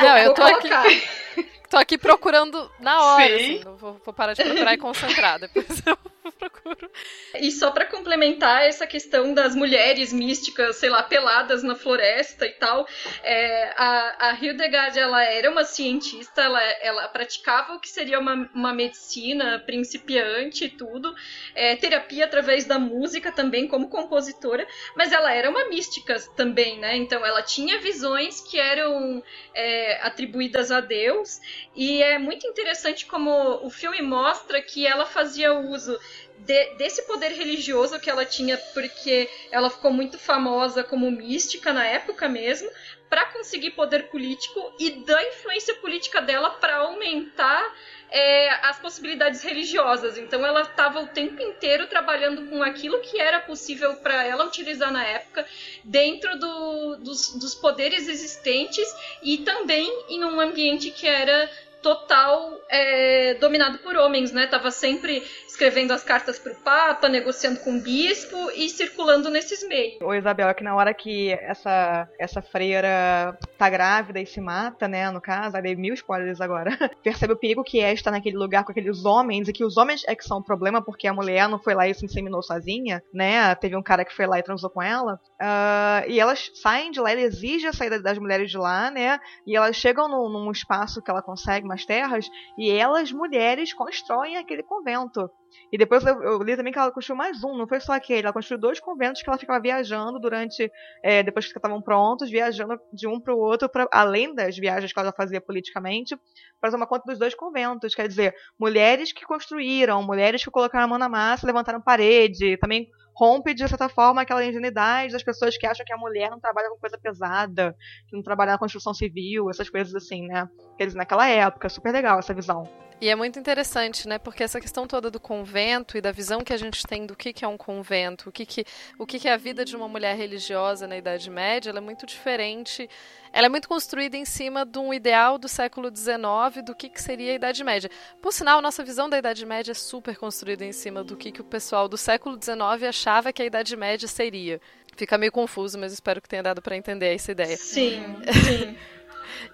Não, eu tô aqui. Tô aqui procurando na hora, Sim. assim. Vou, vou, parar de procurar e concentrar. Depois eu procuro. E só para complementar essa questão das mulheres místicas, sei lá, peladas na floresta e tal, é, a, a Hildegard, ela era uma cientista, ela, ela praticava o que seria uma, uma medicina principiante e tudo, é, terapia através da música também, como compositora, mas ela era uma mística também, né? Então ela tinha visões que eram é, atribuídas a Deus, e é muito interessante como o filme mostra que ela fazia uso de, desse poder religioso que ela tinha, porque ela ficou muito famosa como mística na época mesmo, para conseguir poder político e da influência política dela para aumentar é, as possibilidades religiosas. Então ela estava o tempo inteiro trabalhando com aquilo que era possível para ela utilizar na época, dentro do, dos, dos poderes existentes e também em um ambiente que era total é, dominado por homens, né? Tava sempre escrevendo as cartas para o Papa, negociando com o bispo e circulando nesses meios. Ô Isabel, é que na hora que essa, essa freira tá grávida e se mata, né, no caso, aí mil spoilers agora, percebe o perigo que é estar naquele lugar com aqueles homens e que os homens é que são o problema porque a mulher não foi lá e se inseminou sozinha, né, teve um cara que foi lá e transou com ela, uh, e elas saem de lá, ele exige a saída das mulheres de lá, né, e elas chegam num, num espaço que ela consegue umas terras e elas, mulheres, constroem aquele convento. E depois eu, li também que ela construiu mais um, não foi só aquele, ela construiu dois conventos que ela ficava viajando durante, é, depois que estavam prontos, viajando de um para o outro, pra, além das viagens que ela fazia politicamente, para uma conta dos dois conventos. Quer dizer, mulheres que construíram, mulheres que colocaram a mão na massa, levantaram parede, também rompe, de certa forma, aquela ingenuidade das pessoas que acham que a mulher não trabalha com coisa pesada, que não trabalha na construção civil, essas coisas assim, né? Quer dizer, naquela época, super legal essa visão. E é muito interessante, né? Porque essa questão toda do convento e da visão que a gente tem do que, que é um convento, o que, que, o que, que é a vida de uma mulher religiosa na Idade Média, ela é muito diferente. Ela é muito construída em cima de um ideal do século XIX do que, que seria a Idade Média. Por sinal, nossa visão da Idade Média é super construída em cima do que, que o pessoal do século XIX achava que a Idade Média seria. Fica meio confuso, mas espero que tenha dado para entender essa ideia. Sim, sim.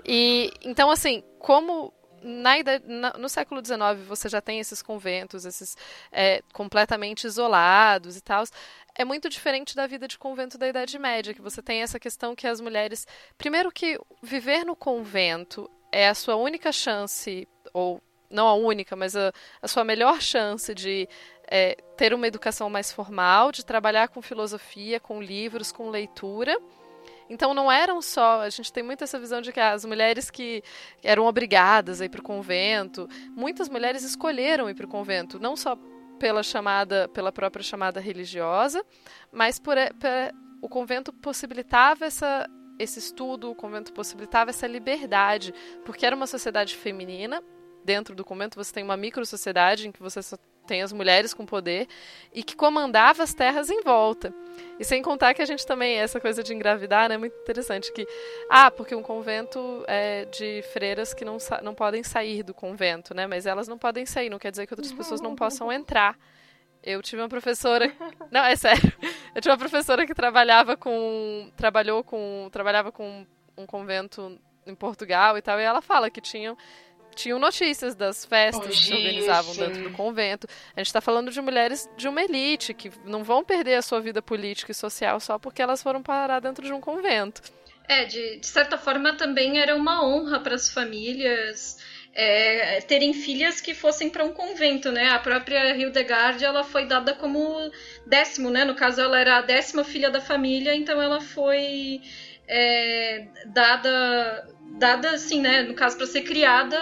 e então, assim, como na, na, no século XIX você já tem esses conventos, esses é, completamente isolados e tal. É muito diferente da vida de convento da Idade Média, que você tem essa questão que as mulheres. Primeiro, que viver no convento é a sua única chance, ou não a única, mas a, a sua melhor chance de é, ter uma educação mais formal, de trabalhar com filosofia, com livros, com leitura então não eram só, a gente tem muito essa visão de que as mulheres que eram obrigadas a ir para o convento, muitas mulheres escolheram ir para o convento, não só pela chamada, pela própria chamada religiosa, mas por, por o convento possibilitava essa esse estudo, o convento possibilitava essa liberdade, porque era uma sociedade feminina. Dentro do convento você tem uma micro sociedade em que você só tem as mulheres com poder e que comandava as terras em volta. E sem contar que a gente também, essa coisa de engravidar, né, é muito interessante que, ah, porque um convento é de freiras que não, não podem sair do convento, né, mas elas não podem sair, não quer dizer que outras pessoas não possam entrar. Eu tive uma professora, não, é sério, eu tive uma professora que trabalhava com, trabalhou com, trabalhava com um convento em Portugal e tal, e ela fala que tinham tinham notícias das festas que se organizavam dentro do convento. A gente está falando de mulheres de uma elite que não vão perder a sua vida política e social só porque elas foram parar dentro de um convento. É, de, de certa forma também era uma honra para as famílias é, terem filhas que fossem para um convento, né? A própria Hildegard ela foi dada como décimo, né? No caso ela era a décima filha da família, então ela foi é, dada dada assim, né, no caso para ser criada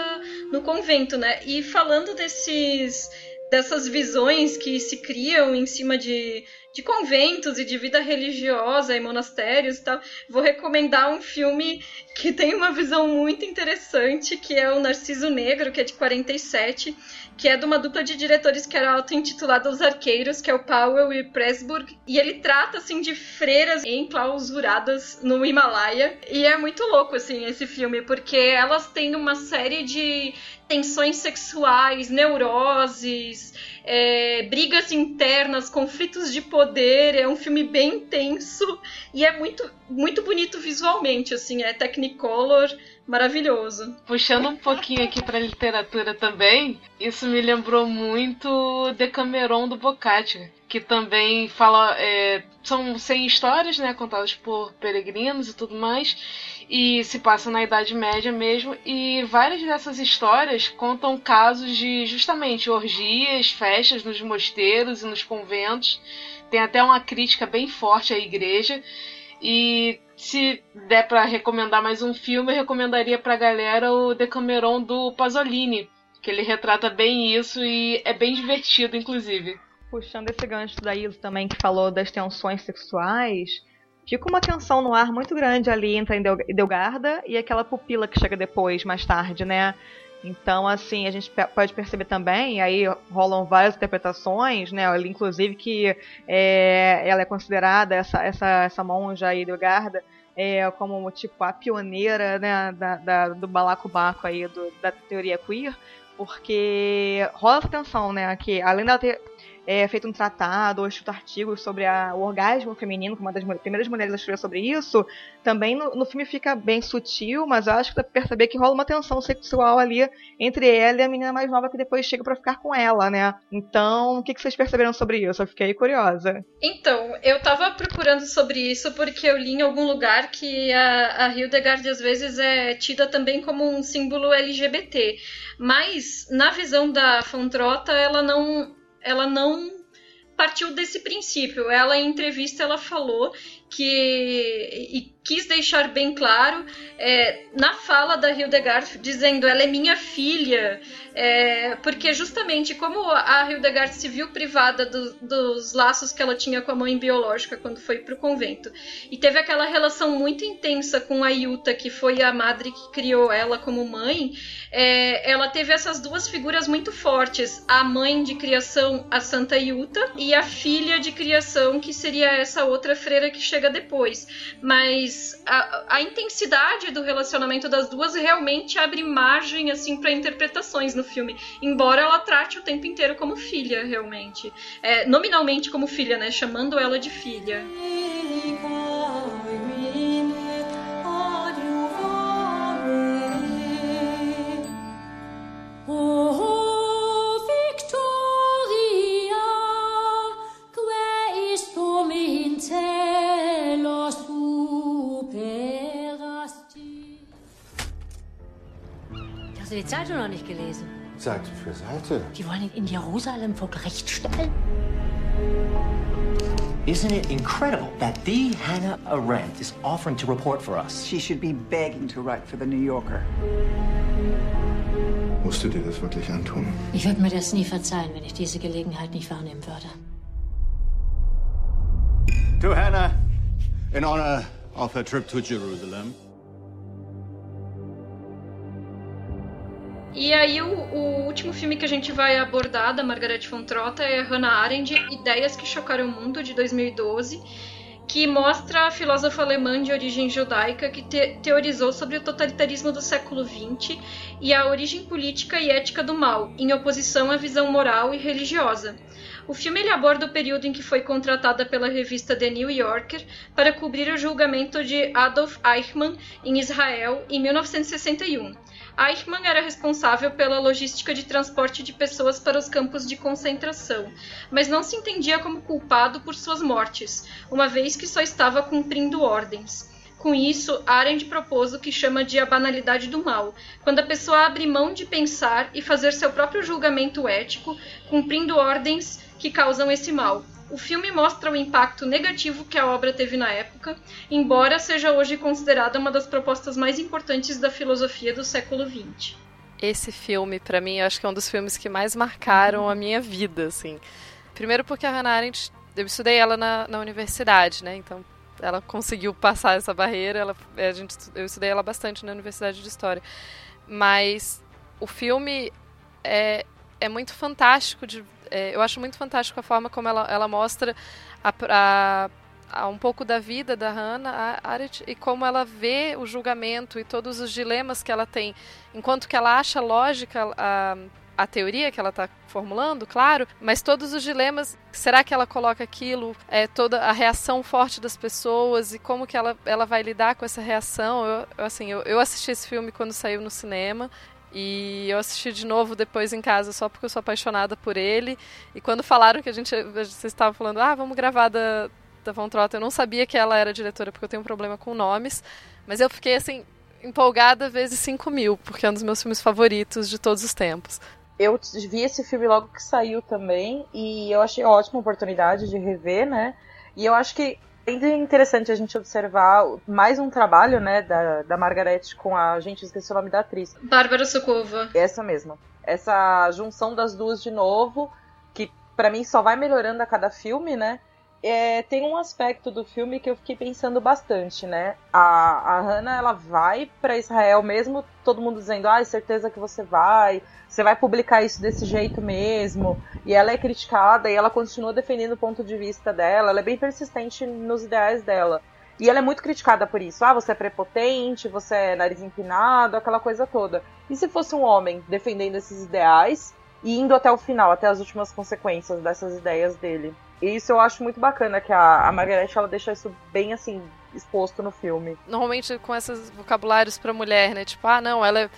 no convento, né? E falando desses dessas visões que se criam em cima de, de conventos e de vida religiosa e monastérios e tal, vou recomendar um filme que tem uma visão muito interessante, que é o Narciso Negro, que é de 47, que é de uma dupla de diretores que era auto-intitulada Os Arqueiros, que é o Powell e Pressburg, e ele trata, assim, de freiras enclausuradas no Himalaia, e é muito louco, assim, esse filme, porque elas têm uma série de tensões sexuais, neuroses, é, brigas internas, conflitos de poder. É um filme bem intenso e é muito, muito bonito visualmente, assim, é Technicolor maravilhoso. Puxando um pouquinho aqui para literatura também, isso me lembrou muito Decameron do Boccaccio, que também fala é, são 100 histórias, né, contadas por peregrinos e tudo mais e se passa na Idade Média mesmo, e várias dessas histórias contam casos de justamente orgias, festas nos mosteiros e nos conventos. Tem até uma crítica bem forte à igreja. E se der para recomendar mais um filme, eu recomendaria pra galera o Decameron do Pasolini, que ele retrata bem isso e é bem divertido, inclusive. Puxando esse gancho da Ilse também, que falou das tensões sexuais, fica uma tensão no ar muito grande ali entre a Delgarda e aquela pupila que chega depois, mais tarde, né? Então, assim, a gente pode perceber também, aí rolam várias interpretações, né? Inclusive, que é, ela é considerada, essa, essa, essa monja aí, Delgarda, é, como tipo a pioneira né, da, da, do balacobaco aí, do, da teoria queer, porque rola essa tensão, né? Que além dela ter é, feito um tratado ou escrito artigos sobre a, o orgasmo feminino, como uma das primeiras mulheres a escrever sobre isso, também no, no, filme fica bem sutil, mas eu acho que dá pra perceber que rola uma tensão sexual ali entre ela e a menina mais nova que depois chega para ficar com ela, né? Então, o que, que vocês perceberam sobre isso? Eu fiquei curiosa. Então, eu tava procurando sobre isso porque eu li em algum lugar que a, a Hildegard às vezes é tida também como um símbolo LGBT. Mas, na visão da Fontrota, ela não ela não partiu desse princípio. Ela em entrevista ela falou que e quis deixar bem claro é, na fala da Hildegard dizendo ela é minha filha é, porque justamente como a Hildegard se viu privada do, dos laços que ela tinha com a mãe biológica quando foi para o convento. E teve aquela relação muito intensa com a Yuta que foi a madre que criou ela como mãe. É, ela teve essas duas figuras muito fortes a mãe de criação a Santa Yuta e a filha de criação que seria essa outra freira que chega depois. Mas mas a, a, intensidade do relacionamento das duas realmente abre margem assim para interpretações no filme, embora ela trate o tempo inteiro como filha, realmente, é, nominalmente como filha, né, chamando ela de filha. Du die Zeitung noch nicht gelesen? Seite für Seite. Die wollen ihn in Jerusalem vor Gericht stellen. Isn't it incredible that the Hannah Arendt is offering to report for us? She should be begging to write for the New Yorker. Musst du dir das wirklich antun? Ich würde mir das nie verzeihen, wenn ich diese Gelegenheit nicht wahrnehmen würde. To Hannah, in honor of her trip to Jerusalem. E aí o, o, último filme que a gente vai abordar da Margaret von Trotta é Hannah Arendt, Ideias que Chocaram o Mundo, de 2012, que mostra a filósofa alemã de origem judaica que te teorizou sobre o totalitarismo do século XX e a origem política e ética do mal, em oposição à visão moral e religiosa. O filme ele aborda o período em que foi contratada pela revista The New Yorker para cobrir o julgamento de Adolf Eichmann em Israel em 1961 Eichmann era responsável pela logística de transporte de pessoas para os campos de concentração, mas não se entendia como culpado por suas mortes, uma vez que só estava cumprindo ordens. Com isso, Arendt propôs o que chama de a banalidade do mal, quando a pessoa abre mão de pensar e fazer seu próprio julgamento ético, cumprindo ordens que causam esse mal. O filme mostra o impacto negativo que a obra teve na época, embora seja hoje considerada uma das propostas mais importantes da filosofia do século XX. Esse filme, para mim, eu acho que é um dos filmes que mais marcaram a minha vida, assim. Primeiro porque a Hannah Arendt, eu estudei ela na, na universidade, né? Então ela conseguiu passar essa barreira. Ela, a gente, eu estudei ela bastante na Universidade de História. Mas o filme é, é muito fantástico de é, eu acho muito fantástico a forma como ela, ela mostra a, a, a um pouco da vida da Hannah Arendt e como ela vê o julgamento e todos os dilemas que ela tem, enquanto que ela acha lógica a, a teoria que ela está formulando, claro, mas todos os dilemas, será que ela coloca aquilo, é, toda a reação forte das pessoas e como que ela, ela vai lidar com essa reação? Eu, assim, eu, eu assisti esse filme quando saiu no cinema e eu assisti de novo depois em casa só porque eu sou apaixonada por ele. E quando falaram que a gente. Vocês estavam falando, ah, vamos gravar da, da Von Trotta, eu não sabia que ela era diretora porque eu tenho um problema com nomes. Mas eu fiquei assim, empolgada vezes 5 mil, porque é um dos meus filmes favoritos de todos os tempos. Eu vi esse filme logo que saiu também, e eu achei ótima oportunidade de rever, né? E eu acho que ainda é interessante a gente observar mais um trabalho, né, da, da Margarete com a gente esqueci o nome da atriz. Bárbara Sokova. Essa mesma. Essa junção das duas de novo, que para mim só vai melhorando a cada filme, né? É, tem um aspecto do filme que eu fiquei pensando bastante, né? A, a Hannah, ela vai para Israel mesmo, todo mundo dizendo, ah, certeza que você vai, você vai publicar isso desse jeito mesmo. E ela é criticada e ela continua defendendo o ponto de vista dela, ela é bem persistente nos ideais dela. E ela é muito criticada por isso. Ah, você é prepotente, você é nariz empinado, aquela coisa toda. E se fosse um homem defendendo esses ideais e indo até o final, até as últimas consequências dessas ideias dele? E isso eu acho muito bacana, que a, a Margaret ela deixa isso bem assim, exposto no filme. Normalmente com esses vocabulários pra mulher, né? Tipo, ah, não, ela é,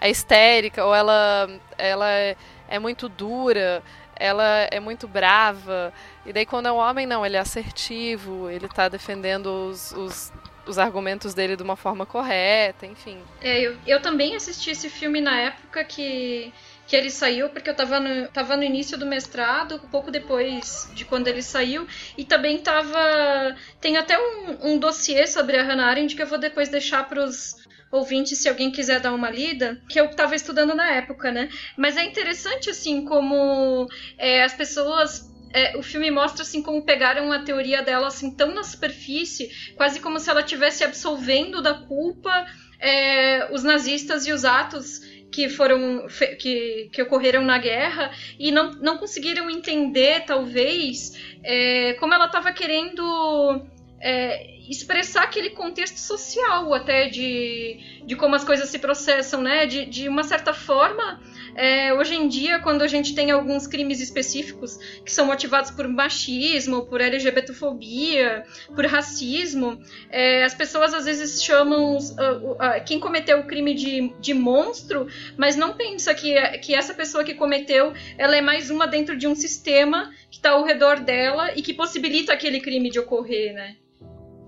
é histérica, ou ela, ela é, é muito dura, ela é muito brava. E daí quando é um homem, não, ele é assertivo, ele tá defendendo os, os, os argumentos dele de uma forma correta, enfim. É, eu, eu também assisti esse filme na época que que ele saiu, porque eu estava no, tava no início do mestrado, pouco depois de quando ele saiu, e também tava. Tem até um, um dossiê sobre a Hannah Arendt que eu vou depois deixar para os ouvintes, se alguém quiser dar uma lida, que eu estava estudando na época, né? Mas é interessante, assim, como é, as pessoas é, o filme mostra assim como pegaram a teoria dela assim tão na superfície, quase como se ela estivesse absolvendo da culpa é, os nazistas e os atos que foram que, que ocorreram na guerra e não, não conseguiram entender talvez é, como ela estava querendo é, expressar aquele contexto social até de, de como as coisas se processam, né? De, de uma certa forma, é, hoje em dia, quando a gente tem alguns crimes específicos que são motivados por machismo, por LGBTfobia, por racismo, é, as pessoas às vezes chamam quem cometeu o crime de, de monstro, mas não pensa que, que essa pessoa que cometeu ela é mais uma dentro de um sistema que está ao redor dela e que possibilita aquele crime de ocorrer, né?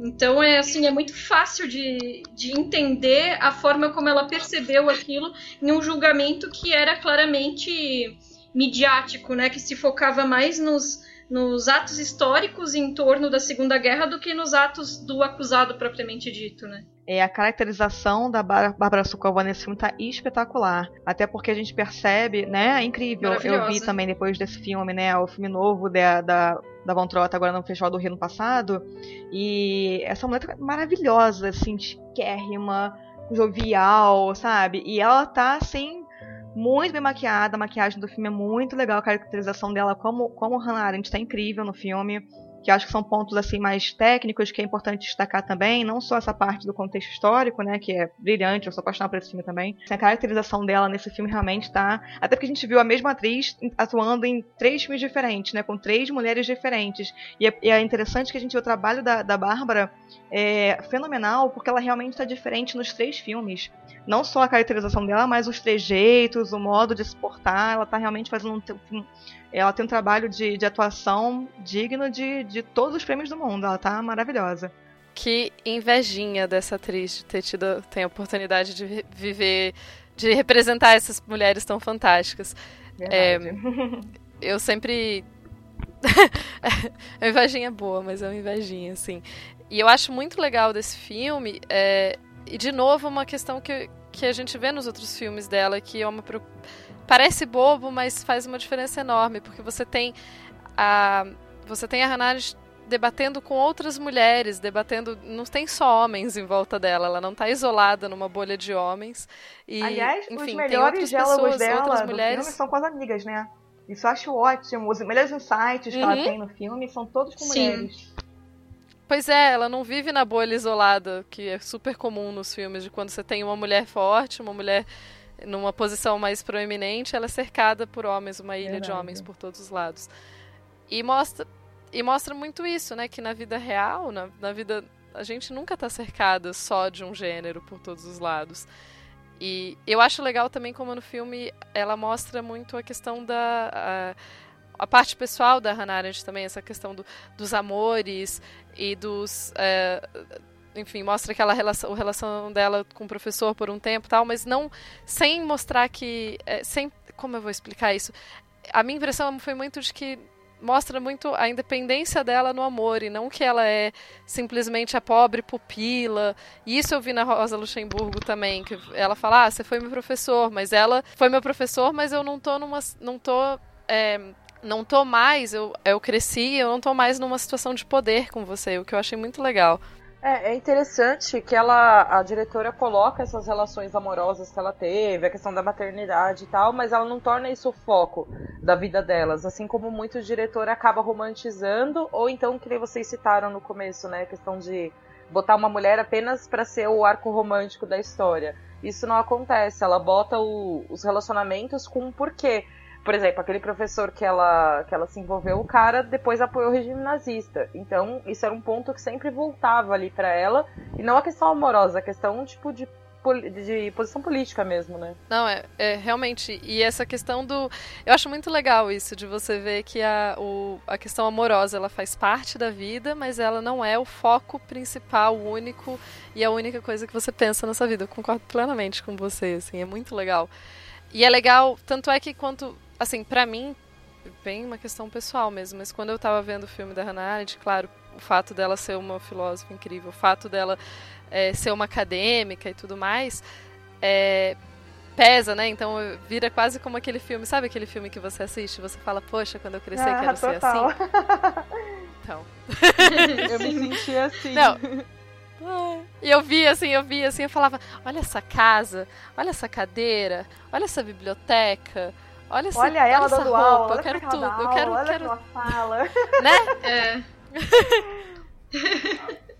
Então é assim, é muito fácil de, de entender a forma como ela percebeu aquilo em um julgamento que era claramente midiático, né? Que se focava mais nos, nos atos históricos em torno da Segunda Guerra do que nos atos do acusado propriamente dito, né? É, a caracterização da Bárbara Sukova nesse filme tá espetacular. Até porque a gente percebe, né? É incrível. Eu vi também depois desse filme, né? O filme novo da, da, da Von Trott agora no Festival do Rio no passado. E essa mulher tá maravilhosa, assim, chiquérrima, jovial, sabe? E ela tá, assim, muito bem maquiada. A maquiagem do filme é muito legal. A caracterização dela como, como Hannah Arendt tá incrível no filme que acho que são pontos assim mais técnicos que é importante destacar também, não só essa parte do contexto histórico, né, que é brilhante, eu sou apaixonada por esse filme também. A caracterização dela nesse filme realmente tá, até porque a gente viu a mesma atriz atuando em três filmes diferentes, né, com três mulheres diferentes. E é, e é interessante que a gente vê o trabalho da, da Bárbara é, fenomenal, porque ela realmente está diferente nos três filmes. Não só a caracterização dela, mas os trejeitos, o modo de se portar, ela está realmente fazendo um, ela tem um trabalho de, de atuação digno de, de todos os prêmios do mundo. Ela tá maravilhosa. Que invejinha dessa atriz de ter tido tem a oportunidade de viver, de representar essas mulheres tão fantásticas. É, eu sempre a invejinha é boa, mas é uma invejinha, assim. E eu acho muito legal desse filme, é, e de novo, uma questão que, que a gente vê nos outros filmes dela, que é uma. Parece bobo, mas faz uma diferença enorme, porque você tem a. Você tem a Hannah debatendo com outras mulheres, debatendo. Não tem só homens em volta dela, ela não está isolada numa bolha de homens. E, Aliás, enfim, os melhores diálogos pessoas, dela mulheres. são com as amigas, né? Isso eu acho ótimo. Os melhores insights que ela Uhum. tem no filme são todos com Sim. mulheres. Pois é, ela não vive na bolha isolada, que é super comum nos filmes, de quando você tem uma mulher forte, uma mulher numa posição mais proeminente, ela é cercada por homens, uma ilha de Verdade. homens por todos os lados. E mostra, e mostra muito isso, né? Que na vida real, na, na vida. A gente nunca tá cercada só de um gênero por todos os lados. E eu acho legal também como no filme ela mostra muito a questão da. A, a parte pessoal da Hannah Arendt também, essa questão do, dos amores e dos. é, enfim, mostra aquela relação, a relação dela com o professor por um tempo tal, mas não sem mostrar que. é, sem, como eu vou explicar isso? A minha impressão foi muito de que mostra muito a independência dela no amor e não que ela é simplesmente a pobre pupila. E isso eu vi na Rosa Luxemburgo também, que ela fala: "Ah, você foi meu professor, mas ela foi meu professor, mas eu não tô numa não tô é, não tô mais, eu, eu cresci, eu não tô mais numa situação de poder com você, o que eu achei muito legal. É, é interessante que ela, a diretora coloca essas relações amorosas que ela teve, a questão da maternidade e tal, mas ela não torna isso o foco da vida delas, assim como muito diretor acaba romantizando, ou então, que vocês citaram no começo, né, a questão de botar uma mulher apenas para ser o arco romântico da história. Isso não acontece, ela bota o- os relacionamentos com um porquê. Por exemplo, aquele professor que ela, que ela se envolveu, o cara depois apoiou o regime nazista. Então, isso era um ponto que sempre voltava ali pra ela. E não a questão amorosa, a questão, tipo, de, de posição política mesmo, né? Não, é, é realmente. E essa questão do. Eu acho muito legal isso, de você ver que a, o, a questão amorosa ela faz parte da vida, mas ela não é o foco principal, único e a única coisa que você pensa nessa vida. Eu concordo plenamente com você, assim, é muito legal. E é legal, tanto é que quanto. Assim, pra mim, bem uma questão pessoal mesmo, mas quando eu tava vendo o filme da Hannah Arendt, claro, o fato dela ser uma filósofa incrível, o fato dela é, ser uma acadêmica e tudo mais, é, pesa, né? Então vira quase como aquele filme, sabe aquele filme que você assiste? Você fala, poxa, quando eu crescer Ah, quero ser total. assim. Então. Eu me senti assim. Não. E eu via assim, eu via assim, eu falava, olha essa casa, olha essa cadeira, olha essa biblioteca, olha essa, Olha ela essa dando roupa, aula, eu olha quero que tudo, dá eu quero, aula, olha quero, que ela fala. né? É.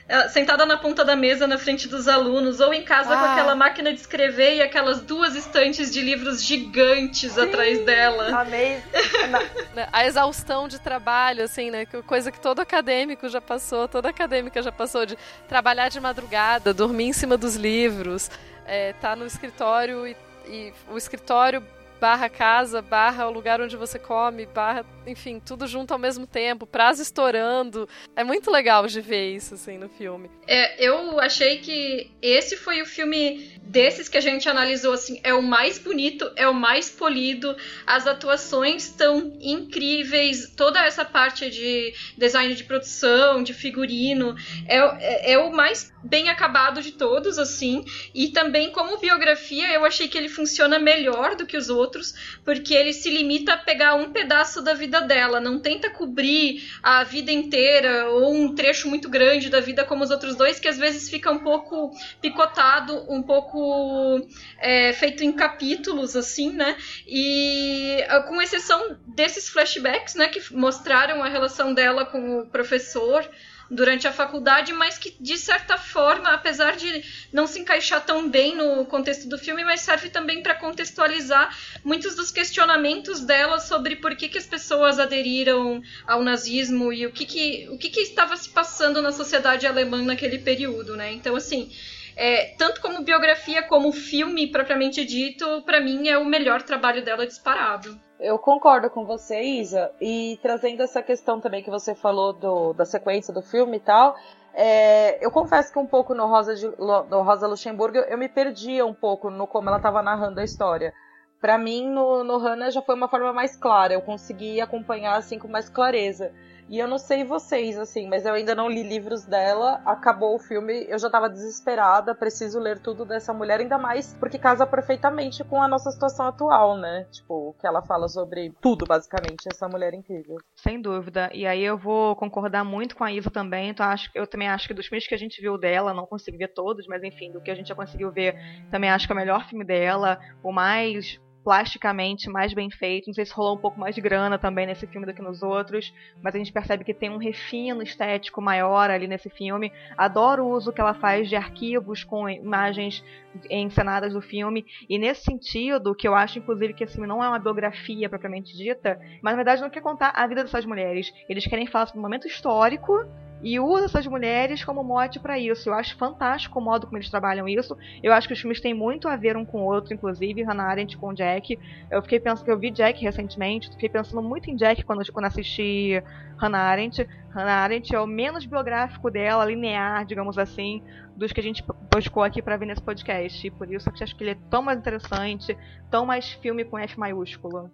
Ela sentada na ponta da mesa na frente dos alunos, ou em casa com Ah. aquela máquina de escrever e aquelas duas estantes de livros gigantes atrás dela. Amei. Né, A exaustão de trabalho, assim, né? que Coisa que todo acadêmico já passou, toda acadêmica já passou, de trabalhar de madrugada, dormir em cima dos livros, é, tá no escritório e, e o escritório barra casa, barra o lugar onde você come, barra, enfim, tudo junto ao mesmo tempo, prazo estourando. É muito legal de ver isso, assim, no filme. É, eu achei que esse foi o filme desses que a gente analisou assim, é o mais bonito, é o mais polido, as atuações estão incríveis, toda essa parte de design de produção, de figurino, é, é, é o mais bem acabado de todos, assim, e também como biografia eu achei que ele funciona melhor do que os outros, porque ele se limita a pegar um pedaço da vida dela, não tenta cobrir a vida inteira ou um trecho muito grande da vida como os outros dois, que às vezes fica um pouco picotado, um pouco é, feito em capítulos, assim, né? E ah, com exceção desses flashbacks, né, que mostraram a relação dela com o professor durante a faculdade, mas que de certa forma, apesar de não se encaixar tão bem no contexto do filme, mas serve também para contextualizar muitos dos questionamentos dela sobre por que, que as pessoas aderiram ao nazismo e o que, que, o que, que estava se passando na sociedade alemã naquele período, né? Então, assim, é, tanto como biografia como filme propriamente dito, para mim é o melhor trabalho dela disparado. Eu concordo com você, Isa, e trazendo essa questão também que você falou do, da sequência do filme e tal, é, eu confesso que um pouco no Rosa, de, no Rosa Luxemburgo eu me perdia um pouco no como ela estava narrando a história. Pra mim, no, no Hannah já foi uma forma mais clara. Eu consegui acompanhar assim com mais clareza. E eu não sei vocês, assim, mas eu ainda não li livros dela. Acabou o filme, eu já tava desesperada, preciso ler tudo dessa mulher, ainda mais porque casa perfeitamente com a nossa situação atual, né? Tipo, que ela fala sobre tudo, basicamente, essa mulher incrível. Sem dúvida. E aí eu vou concordar muito com a Isa também. Então acho, eu também acho que dos filmes que a gente viu dela, não consegui ver todos, mas enfim, do que a gente já conseguiu ver, também acho que é o melhor filme dela, o mais plasticamente mais bem feito. Não sei se rolou um pouco mais de grana também nesse filme do que nos outros, mas a gente percebe que tem um refino estético maior ali nesse filme. Adoro o uso que ela faz de arquivos com imagens encenadas do filme, e nesse sentido, que eu acho inclusive que esse filme não é uma biografia propriamente dita, mas na verdade não quer contar a vida dessas mulheres. Eles querem falar sobre um momento histórico e usa essas mulheres como mote para isso. Eu acho fantástico o modo como eles trabalham isso. Eu acho que os filmes têm muito a ver um com o outro, inclusive Hannah Arendt com Jack. Eu fiquei pensando que eu vi Jack recentemente, fiquei pensando muito em Jack quando, quando assisti Hannah Arendt. Hannah Arendt é o menos biográfico dela, linear, digamos assim, dos que a gente buscou aqui para ver nesse podcast. E por isso eu acho que ele é tão mais interessante, tão mais filme com F maiúsculo.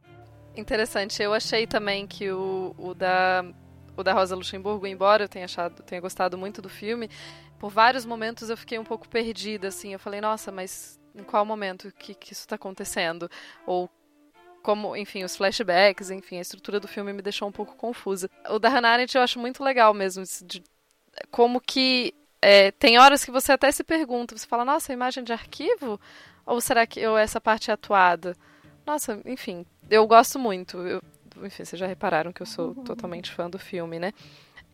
Interessante. Eu achei também que o, o da o da Rosa Luxemburgo, embora eu tenha achado, tenha gostado muito do filme, por vários momentos eu fiquei um pouco perdida, assim. Eu falei, nossa, mas em qual momento que, que isso está acontecendo? Ou como, enfim, os flashbacks, enfim, a estrutura do filme me deixou um pouco confusa. O da Hannah Arendt eu acho muito legal mesmo, de, como que é, tem horas que você até se pergunta, você fala, nossa, imagem de arquivo? Ou será que ou essa parte é atuada? Nossa, enfim, eu gosto muito. Eu, enfim, vocês já repararam que eu sou uhum. totalmente fã do filme, né?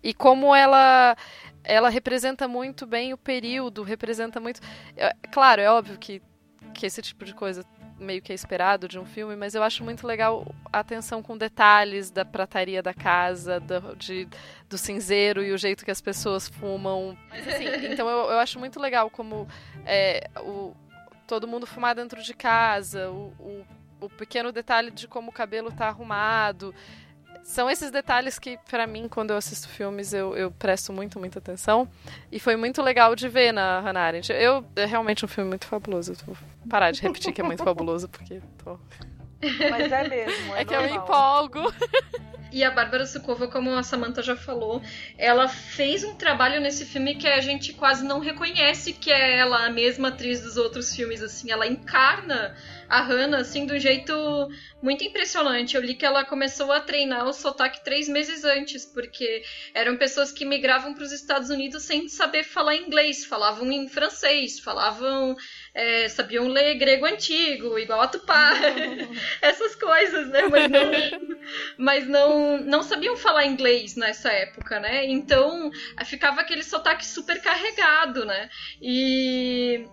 E como ela ela representa muito bem o período, representa muito. É, claro, é óbvio que, que esse tipo de coisa meio que é esperado de um filme, mas eu acho muito legal a atenção com detalhes da prataria da casa, do, de, do cinzeiro e o jeito que as pessoas fumam. Mas, assim, então eu, eu acho muito legal como é, o, todo mundo fumar dentro de casa, o, o o pequeno detalhe de como o cabelo tá arrumado. São esses detalhes que, para mim, quando eu assisto filmes, eu, eu presto muito, muita atenção. E foi muito legal de ver na Hannah Arendt. Eu, é realmente um filme muito fabuloso. Vou parar de repetir que é muito fabuloso, porque tô... Mas é mesmo. É, é que eu me empolgo. E a Bárbara Sukova, como a Samantha já falou, ela fez um trabalho nesse filme que a gente quase não reconhece que é ela a mesma atriz dos outros filmes, assim. Ela encarna a Hannah, assim, de um jeito muito impressionante. Eu li que ela começou a treinar o sotaque três meses antes, porque eram pessoas que migravam para os Estados Unidos sem saber falar inglês, falavam em francês, falavam. É, sabiam ler grego antigo, igual a Tupá, essas coisas, né? Mas, não, mas não, não sabiam falar inglês nessa época, né? Então ficava aquele sotaque super carregado, né? E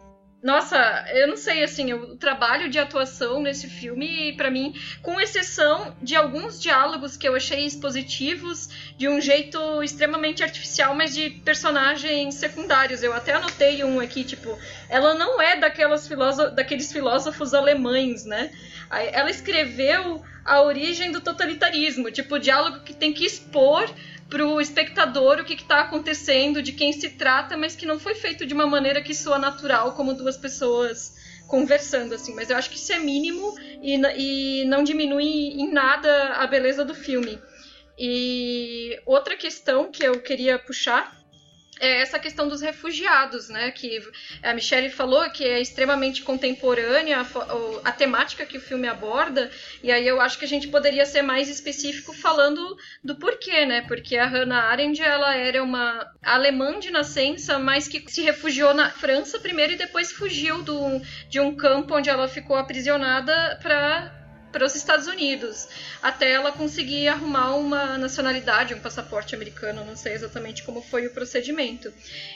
nossa, eu não sei, assim, o trabalho de atuação nesse filme, para mim, com exceção de alguns diálogos que eu achei expositivos de um jeito extremamente artificial, mas de personagens secundários. Eu até anotei um aqui, tipo, ela não é daquelas daqueles filósofos alemães, né? Ela escreveu a origem do totalitarismo, tipo, diálogo que tem que expor pro espectador o que está acontecendo, de quem se trata, mas que não foi feito de uma maneira que soa natural, como duas pessoas conversando, assim. Mas eu acho que isso é mínimo e, e não diminui em nada a beleza do filme. E outra questão que eu queria puxar é essa questão dos refugiados, né? Que a Michelle falou que é extremamente contemporânea a, a, temática que o filme aborda, e aí eu acho que a gente poderia ser mais específico falando do porquê, né? Porque a Hannah Arendt ela era uma alemã de nascença, mas que se refugiou na França primeiro e depois fugiu do, de um campo onde ela ficou aprisionada para para os Estados Unidos, até ela conseguir arrumar uma nacionalidade, um passaporte americano, não sei exatamente como foi o procedimento.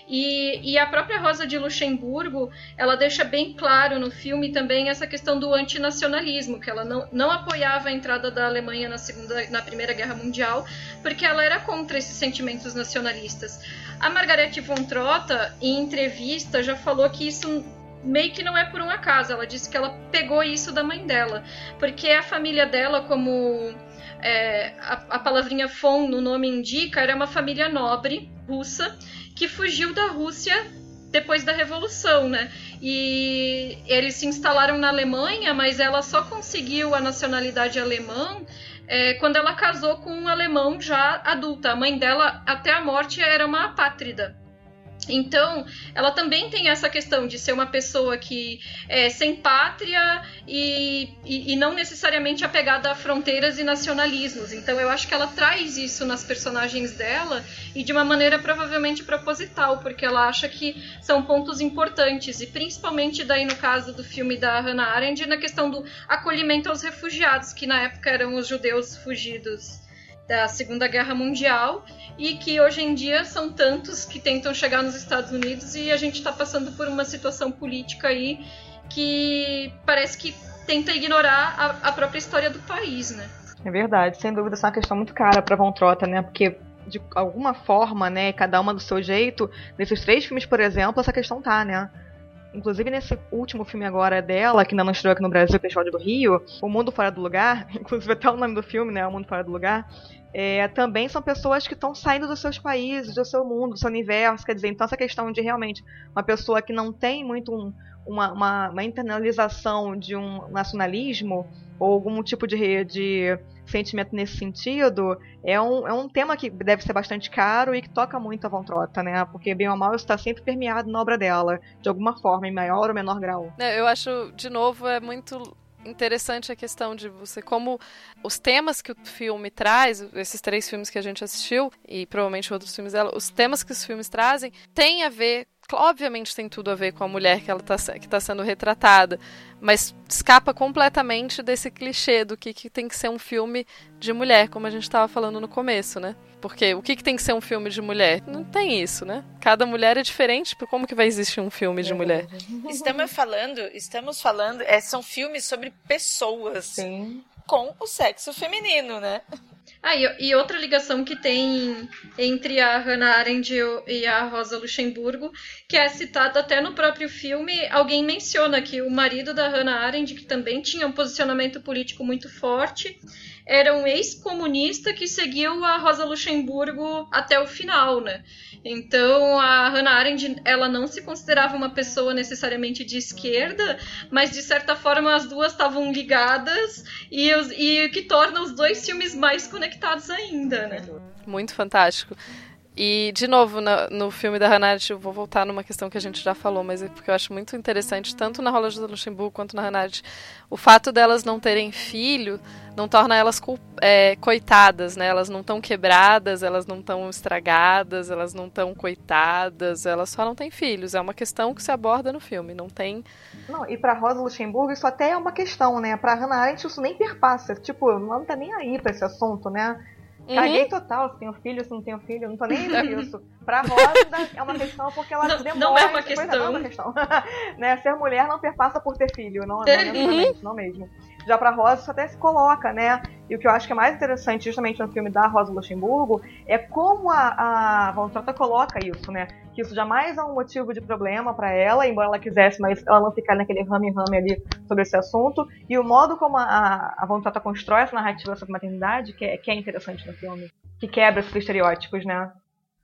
E, e a própria Rosa de Luxemburgo, ela deixa bem claro no filme também essa questão do antinacionalismo, que ela não, não apoiava a entrada da Alemanha na, segunda, na Primeira Guerra Mundial, porque ela era contra esses sentimentos nacionalistas. A Margarete von Trotta, em entrevista, já falou que isso meio que não é por um acaso. Ela disse que ela pegou isso da mãe dela, porque a família dela, como é, a, a palavrinha fon no nome indica, era uma família nobre russa que fugiu da Rússia depois da Revolução, né? E eles se instalaram na Alemanha, mas ela só conseguiu a nacionalidade alemã é, quando ela casou com um alemão já adulta. A mãe dela, até a morte, era uma apátrida. Então, ela também tem essa questão de ser uma pessoa que é sem pátria e, e, e, não necessariamente apegada a fronteiras e nacionalismos. Então, eu acho que ela traz isso nas personagens dela e de uma maneira provavelmente proposital, porque ela acha que são pontos importantes, e principalmente daí no caso do filme da Hannah Arendt, na questão do acolhimento aos refugiados, que na época eram os judeus fugidos da Segunda Guerra Mundial e que hoje em dia são tantos que tentam chegar nos Estados Unidos e a gente está passando por uma situação política aí que parece que tenta ignorar a, a, própria história do país, né? É verdade, sem dúvida, essa é uma questão muito cara para Von Trotta, né? Porque de alguma forma, né, cada uma do seu jeito, nesses três filmes, por exemplo, essa questão tá, né? Inclusive nesse último filme agora dela, que ainda não estreou aqui no Brasil, Episódio do Rio, O Mundo Fora do Lugar, inclusive até o nome do filme, né, O Mundo Fora do Lugar, é, também são pessoas que estão saindo dos seus países, do seu mundo, do seu universo. Quer dizer, então essa questão de realmente uma pessoa que não tem muito um, uma, uma, uma, internalização de um nacionalismo ou algum tipo de, de sentimento nesse sentido é um, é um tema que deve ser bastante caro e que toca muito a Von Trotta, né? Porque bem ou mal está sempre permeado na obra dela, de alguma forma, em maior ou menor grau. É, eu acho, de novo, é muito interessante a questão de você como os temas que o filme traz, esses três filmes que a gente assistiu e provavelmente outros filmes dela, os temas que os filmes trazem têm a ver obviamente tem tudo a ver com a mulher que ela tá, que está sendo retratada, mas escapa completamente desse clichê do que, que tem que ser um filme de mulher, como a gente estava falando no começo, né? Porque o que, que tem que ser um filme de mulher? Não tem isso, né? Cada mulher é diferente, como que vai existir um filme de mulher? Estamos falando, estamos falando, é, são filmes sobre pessoas Sim. com o sexo feminino, né? Ah, e, e, outra ligação que tem entre a Hannah Arendt e a Rosa Luxemburgo, que é citada até no próprio filme, alguém menciona que o marido da Hannah Arendt, que também tinha um posicionamento político muito forte, era um ex-comunista que seguiu a Rosa Luxemburgo até o final, né? Então a Hannah Arendt ela não se considerava uma pessoa necessariamente de esquerda, mas de certa forma as duas estavam ligadas e, os, e que torna os dois filmes mais conectados ainda, né? Muito fantástico. E, de novo, no, filme da Hannah Arendt, eu vou voltar numa questão que a gente já falou, mas é porque eu acho muito interessante, tanto na Rola de Luxemburgo quanto na Hannah Arendt, o fato delas não terem filho não torna elas é, coitadas, né? Elas não estão quebradas, elas não estão estragadas, elas não estão coitadas, elas só não têm filhos. É uma questão que se aborda no filme, não tem... Não, e pra Rosa Luxemburgo isso até é uma questão, né? Pra Hannah Arendt isso nem perpassa. Tipo, não tá nem aí pra esse assunto, né? Uhum. Caguei total se tenho filho, se não tenho filho, não tô nem por isso. Pra Rosa é uma questão porque ela não, demora. Não é uma questão. Não é uma questão. né? Ser mulher não perpassa por ter filho, não, não, uhum. não mesmo. Já pra Rosa isso até se coloca, né? E o que eu acho que é mais interessante justamente no filme da Rosa Luxemburgo é como a, a Von Trotta coloca isso, né? Que isso jamais é um motivo de problema para ela, embora ela quisesse, mas ela não ficar naquele rame-rame ali sobre esse assunto. E o modo como a, a Von Trotta constrói essa narrativa sobre maternidade, que é, que é interessante no filme. Que quebra esses estereótipos, né?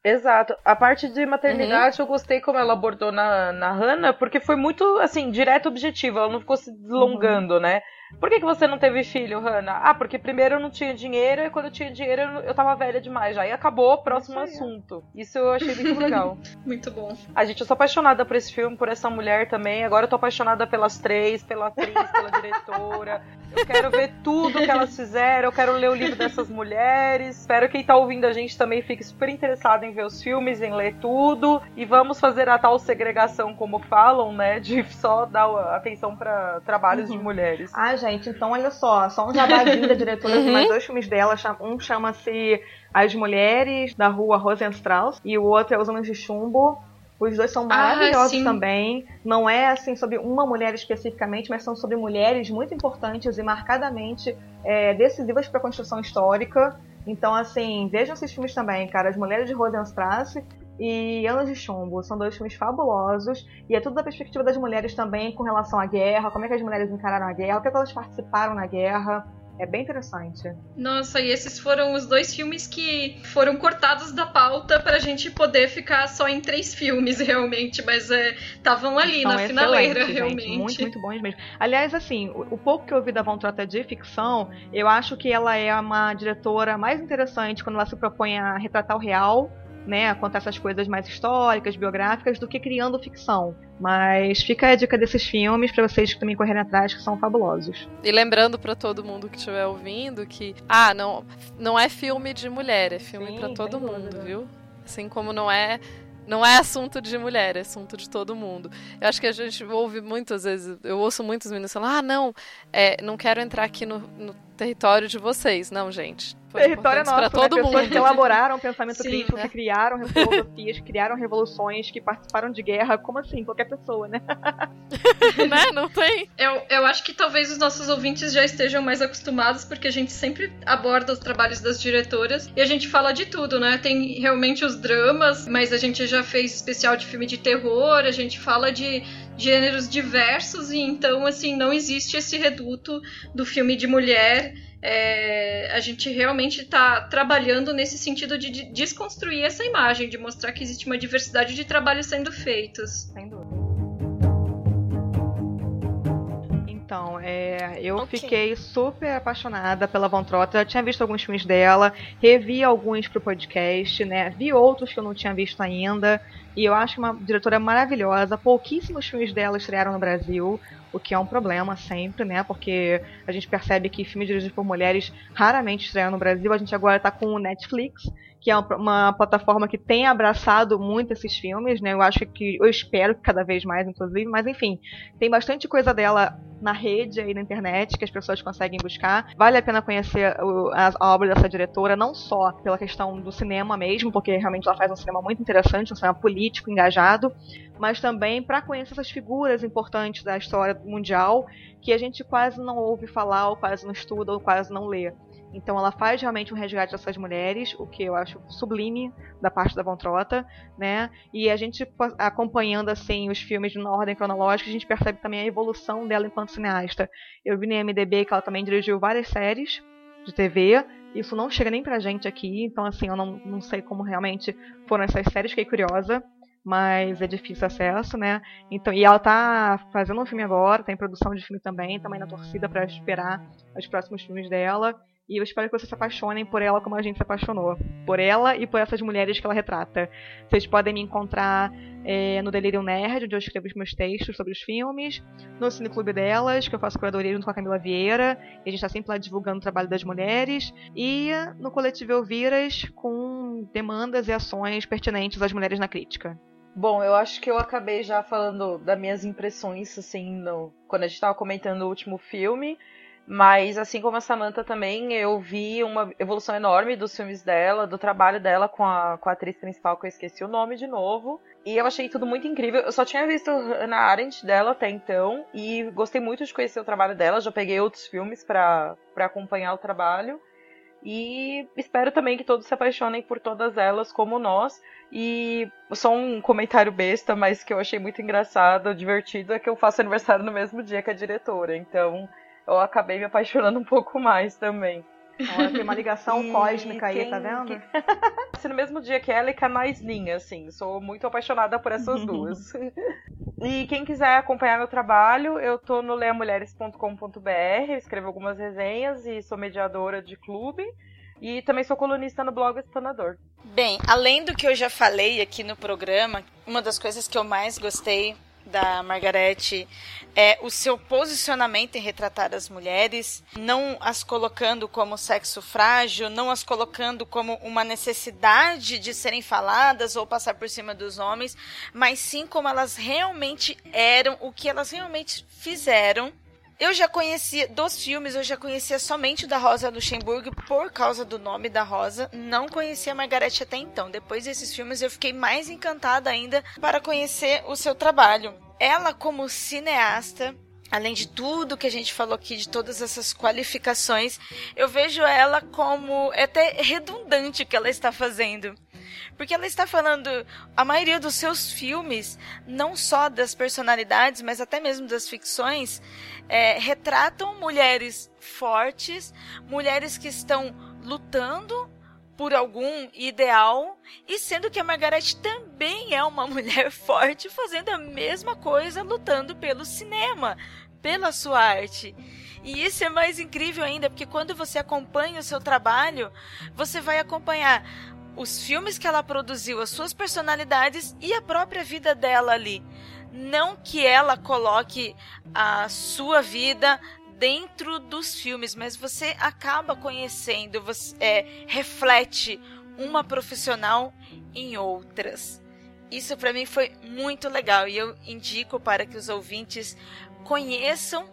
Exato. A parte de maternidade uhum. eu gostei como ela abordou na, na Hannah, porque foi muito, assim, direto objetivo. Ela não ficou se deslongando, uhum. né? Por que, que você não teve filho, Hannah? Ah, porque primeiro eu não tinha dinheiro e quando eu tinha dinheiro eu tava velha demais já. E acabou, próximo assunto. Isso eu achei muito legal. muito bom. A gente, eu sou apaixonada por esse filme, por essa mulher também. Agora eu tô apaixonada pelas três, pela atriz, pela diretora. Eu quero ver tudo que elas fizeram, eu quero ler o livro dessas mulheres. Espero que quem tá ouvindo a gente também fique super interessado em ver os filmes, em ler tudo. E vamos fazer a tal segregação, como falam, né? De só dar atenção para trabalhos uhum. de mulheres. Ah, gente, então olha só, só um jabazinho da diretora uhum. de mais dois filmes dela. Um chama-se As Mulheres da Rua Rosenstrauss e o outro é Os Homens de Chumbo. Os dois são ah, maravilhosos ah, também. Não é assim sobre uma mulher especificamente, mas são sobre mulheres muito importantes e marcadamente é, decisivas para a construção histórica. Então, assim, vejam esses filmes também, cara. As Mulheres de Rosenstrasse e Anos de Chumbo. São dois filmes fabulosos. E é tudo da perspectiva das mulheres também com relação à guerra, como é que as mulheres encararam a guerra, o que, é que elas participaram na guerra. É bem interessante. Nossa, e esses foram os dois filmes que foram cortados da pauta pra gente poder ficar só em três filmes, realmente. Mas estavam é, ali São na finaleira, gente. realmente. Muito, muito bons mesmo. Aliás, assim, o, o pouco que eu vi da Von Trotta de ficção, eu acho que ela é uma diretora mais interessante quando ela se propõe a retratar o real né, contar essas coisas mais históricas, biográficas, do que criando ficção. Mas fica a dica desses filmes para vocês que também correrem atrás, que são fabulosos. E lembrando para todo mundo que estiver ouvindo que, ah, não, não é filme de mulher, é filme para todo mundo, dúvida. viu? Assim como não é não é assunto de mulher, é assunto de todo mundo. Eu acho que a gente ouve muitas vezes, eu ouço muitos meninos falando, ah, não, é, não quero entrar aqui no, no território de vocês. Não, gente. Território nosso, para todo né? mundo. Pessoas que elaboraram pensamento Sim, crítico, né? que criaram filosofias, que criaram revoluções, que participaram de guerra. Como assim? Qualquer pessoa, né? né? Não tem. Eu, eu acho que talvez os nossos ouvintes já estejam mais acostumados, porque a gente sempre aborda os trabalhos das diretoras e a gente fala de tudo, né? Tem realmente os dramas, mas a gente já fez especial de filme de terror, a gente fala de gêneros diversos e então assim não existe esse reduto do filme de mulher é, a gente realmente está trabalhando nesse sentido de desconstruir essa imagem, de mostrar que existe uma diversidade de trabalhos sendo feitos. Sem dúvida. Então, é, eu okay. fiquei super apaixonada pela Von Trotter. Eu tinha visto alguns filmes dela, revi alguns pro podcast, né? Vi outros que eu não tinha visto ainda. E eu acho uma diretora maravilhosa. Pouquíssimos filmes dela estrearam no Brasil, o que é um problema sempre, né? Porque a gente percebe que filmes dirigidos por mulheres raramente estreiam no Brasil. A gente agora está com o Netflix, que é uma, plataforma que tem abraçado muito esses filmes, né? Eu acho que eu espero que cada vez mais, inclusive, mas enfim, tem bastante coisa dela na rede e na internet que as pessoas conseguem buscar. Vale a pena conhecer a, obra dessa diretora, não só pela questão do cinema mesmo, porque realmente ela faz um cinema muito interessante, um cinema político, engajado, mas também para conhecer essas figuras importantes da história mundial que a gente quase não ouve falar, ou quase não estuda, ou quase não lê. Então ela faz realmente um resgate dessas mulheres, o que eu acho sublime da parte da Von Trota, né? E a gente acompanhando assim os filmes na ordem cronológica, a gente percebe também a evolução dela enquanto cineasta. Eu vi no MDB que ela também dirigiu várias séries de TV, isso não chega nem pra gente aqui, então assim, eu não, não sei como realmente foram essas séries, fiquei curiosa mas é difícil acesso, né? Então, e ela tá fazendo um filme agora, tem produção de filme também, também na torcida para esperar os próximos filmes dela. E eu espero que vocês se apaixonem por ela como a gente se apaixonou. Por ela e por essas mulheres que ela retrata. Vocês podem me encontrar é, no Delirium Nerd, onde eu escrevo os meus textos sobre os filmes. No Cineclube delas, que eu faço curadoria junto com a Camila Vieira. E a gente está sempre lá divulgando o trabalho das mulheres. E no Coletivo Elviras, com demandas e ações pertinentes às mulheres na crítica. Bom, eu acho que eu acabei já falando das minhas impressões, assim, no, quando a gente estava comentando o último filme. Mas, assim como a Samantha também, eu vi uma evolução enorme dos filmes dela, do trabalho dela com a, com a atriz principal, que eu esqueci o nome de novo. E eu achei tudo muito incrível. Eu só tinha visto Hannah Arendt dela até então, e gostei muito de conhecer o trabalho dela. Já peguei outros filmes para acompanhar o trabalho. E espero também que todos se apaixonem por todas elas, como nós. E só um comentário besta, mas que eu achei muito engraçado, divertido, é que eu faço aniversário no mesmo dia que a diretora. Então eu acabei me apaixonando um pouco mais também. Olha, tem uma ligação cósmica aí, tá vendo? Que... no mesmo dia que ela e com a Naisninha, assim. Sou muito apaixonada por essas duas. e quem quiser acompanhar meu trabalho, eu tô no leamulheres.com.br, escrevo algumas resenhas e sou mediadora de clube. E também sou colunista no blog Explanador. Bem, além do que eu já falei aqui no programa, uma das coisas que eu mais gostei da Margarete é o seu posicionamento em retratar as mulheres, não as colocando como sexo frágil, não as colocando como uma necessidade de serem faladas ou passar por cima dos homens, mas sim como elas realmente eram, o que elas realmente fizeram eu já conhecia, dos filmes, eu já conhecia somente da Rosa Luxemburgo por causa do nome da Rosa. Não conhecia a Margarete até então. Depois desses filmes, eu fiquei mais encantada ainda para conhecer o seu trabalho. Ela, como cineasta, além de tudo que a gente falou aqui, de todas essas qualificações, eu vejo ela como é até redundante o que ela está fazendo. Porque ela está falando, a maioria dos seus filmes, não só das personalidades, mas até mesmo das ficções, é, retratam mulheres fortes, mulheres que estão lutando por algum ideal, e sendo que a Margaret também é uma mulher forte, fazendo a mesma coisa, lutando pelo cinema, pela sua arte. E isso é mais incrível ainda, porque quando você acompanha o seu trabalho, você vai acompanhar os filmes que ela produziu, as suas personalidades e a própria vida dela ali. Não que ela coloque a sua vida dentro dos filmes, mas você acaba conhecendo, você é, reflete uma profissional em outras. Isso para mim foi muito legal e eu indico para que os ouvintes conheçam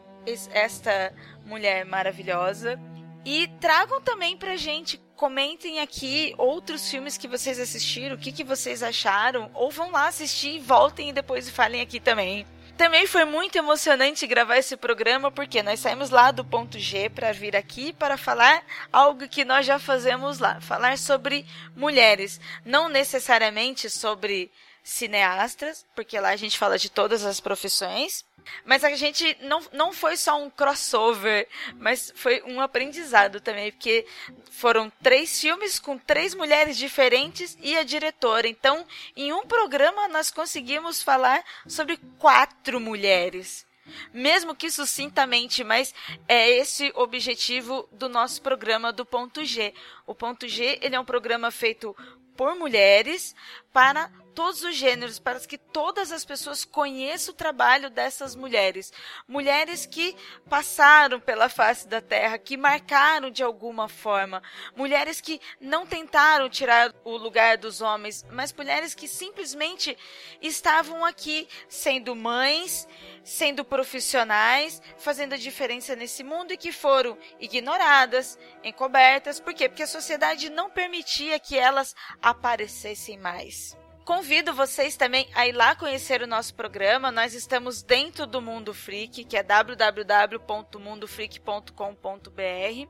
esta mulher maravilhosa e tragam também pra gente, comentem aqui outros filmes que vocês assistiram, o que, que vocês acharam, ou vão lá assistir, voltem e depois falem aqui também. Também foi muito emocionante gravar esse programa porque nós saímos lá do ponto G para vir aqui para falar algo que nós já fazemos lá, falar sobre mulheres, não necessariamente sobre cineastas, porque lá a gente fala de todas as profissões, mas a gente não, não foi só um crossover, mas foi um aprendizado também, porque foram três filmes com três mulheres diferentes e a diretora. Então, em um programa, nós conseguimos falar sobre quatro mulheres. Mesmo que sucintamente, mas é esse objetivo do nosso programa do Ponto G. O Ponto G ele é um programa feito por mulheres para todos os gêneros, para que todas as pessoas conheçam o trabalho dessas mulheres. Mulheres que passaram pela face da terra, que marcaram de alguma forma. Mulheres que não tentaram tirar o lugar dos homens, mas mulheres que simplesmente estavam aqui sendo mães, sendo profissionais, fazendo a diferença nesse mundo e que foram ignoradas, encobertas. Por quê? Porque a sociedade não permitia que elas aparecessem mais. Convido vocês também a ir lá conhecer o nosso programa. Nós estamos dentro do Mundo Freak, que é www.mundofreak.com.br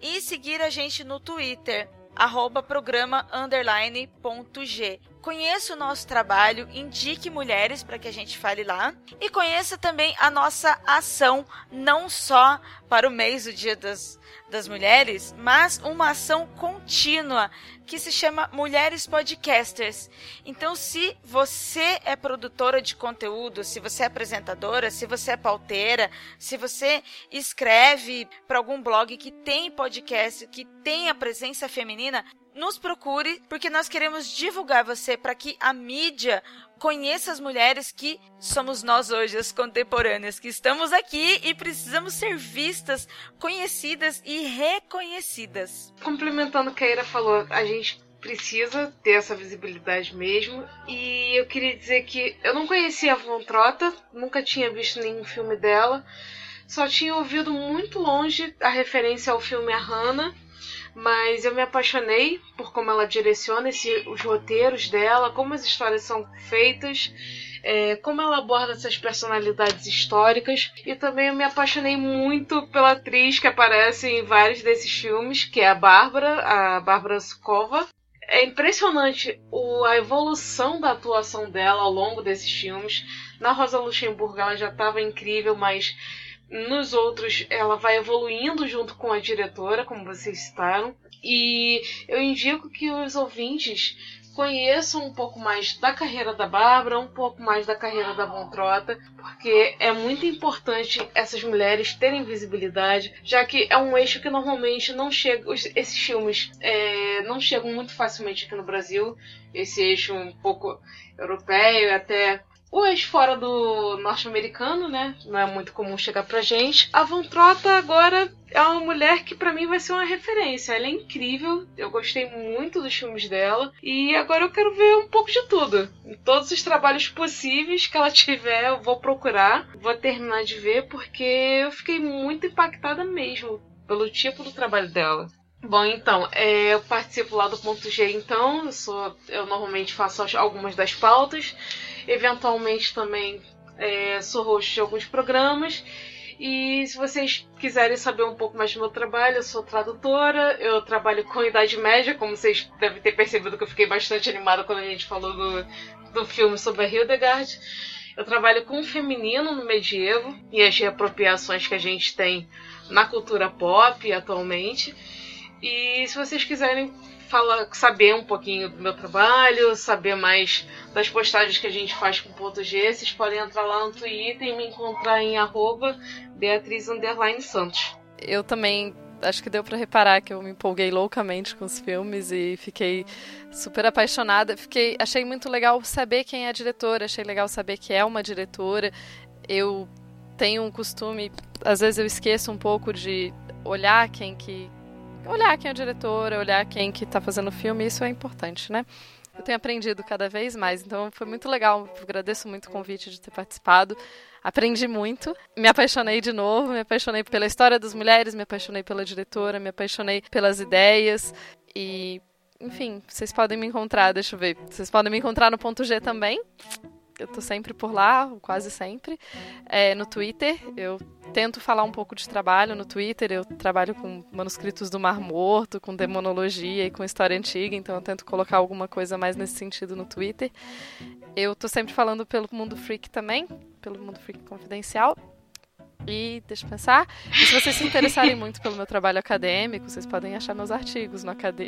e seguir a gente no Twitter, arroba programa underline ponto G. Conheça o nosso trabalho, indique mulheres para que a gente fale lá e conheça também a nossa ação, não só para o mês do Dia das, das Mulheres, mas uma ação contínua que se chama Mulheres Podcasters. Então, se você é produtora de conteúdo, se você é apresentadora, se você é pauteira, se você escreve para algum blog que tem podcast, que tem a presença feminina, nos procure, porque nós queremos divulgar você para que a mídia conheça as mulheres que somos nós hoje, as contemporâneas, que estamos aqui e precisamos ser vistas, conhecidas e reconhecidas. Complementando o que a Ira falou, a gente precisa ter essa visibilidade mesmo. E eu queria dizer que eu não conhecia a Von Trota, nunca tinha visto nenhum filme dela, só tinha ouvido muito longe a referência ao filme A Hannah mas eu me apaixonei por como ela direciona esse, os roteiros dela, como as histórias são feitas, é, como ela aborda essas personalidades históricas. E também eu me apaixonei muito pela atriz que aparece em vários desses filmes, que é a Bárbara, a Bárbara Sukova. É impressionante o, a evolução da atuação dela ao longo desses filmes. Na Rosa Luxemburgo ela já estava incrível, mas nos outros, ela vai evoluindo junto com a diretora, como vocês citaram. E eu indico que os ouvintes conheçam um pouco mais da carreira da Bárbara, um pouco mais da carreira da Von Trota, porque é muito importante essas mulheres terem visibilidade, já que é um eixo que normalmente não chega, esses filmes é, não chegam muito facilmente aqui no Brasil, esse eixo um pouco europeu, até o ex fora do norte-americano, né? Não é muito comum chegar pra gente. A Von Trota agora é uma mulher que para mim vai ser uma referência. Ela é incrível, eu gostei muito dos filmes dela e agora eu quero ver um pouco de tudo. Em todos os trabalhos possíveis que ela tiver, eu vou procurar, vou terminar de ver porque eu fiquei muito impactada mesmo pelo tipo do trabalho dela. Bom, então, é, eu participo lá do ponto G, então, eu, sou, eu normalmente faço algumas das pautas. Eventualmente também é, sou host de alguns programas. E se vocês quiserem saber um pouco mais do meu trabalho, eu sou tradutora, eu trabalho com Idade Média, como vocês devem ter percebido que eu fiquei bastante animada quando a gente falou do, do filme sobre a Hildegard. Eu trabalho com o feminino no medievo e as reapropriações que a gente tem na cultura pop atualmente. E se vocês quiserem fala, saber um pouquinho do meu trabalho, saber mais das postagens que a gente faz com ponto G, vocês podem entrar lá no Twitter e me encontrar em arroba Beatriz Santos. Eu também acho que deu para reparar que eu me empolguei loucamente com os filmes e fiquei super apaixonada. Fiquei, achei muito legal saber quem é a diretora, achei legal saber que é uma diretora. Eu tenho um costume, às vezes eu esqueço um pouco de olhar quem que olhar quem é a diretora, olhar quem que tá fazendo o filme, isso é importante, né? Eu tenho aprendido cada vez mais, então foi muito legal. agradeço muito o convite de ter participado. Aprendi muito, me apaixonei de novo, me apaixonei pela história das mulheres, me apaixonei pela diretora, me apaixonei pelas ideias e, enfim, vocês podem me encontrar, deixa eu ver. Vocês podem me encontrar no ponto G também eu tô sempre por lá, quase sempre. É, no Twitter, eu tento falar um pouco de trabalho no Twitter. Eu trabalho com manuscritos do Mar Morto, com demonologia e com história antiga, então eu tento colocar alguma coisa mais nesse sentido no Twitter. Eu tô sempre falando pelo Mundo Freak também, pelo Mundo Freak Confidencial. E deixa eu pensar. E se vocês se interessarem muito pelo meu trabalho acadêmico, vocês podem achar meus artigos no acad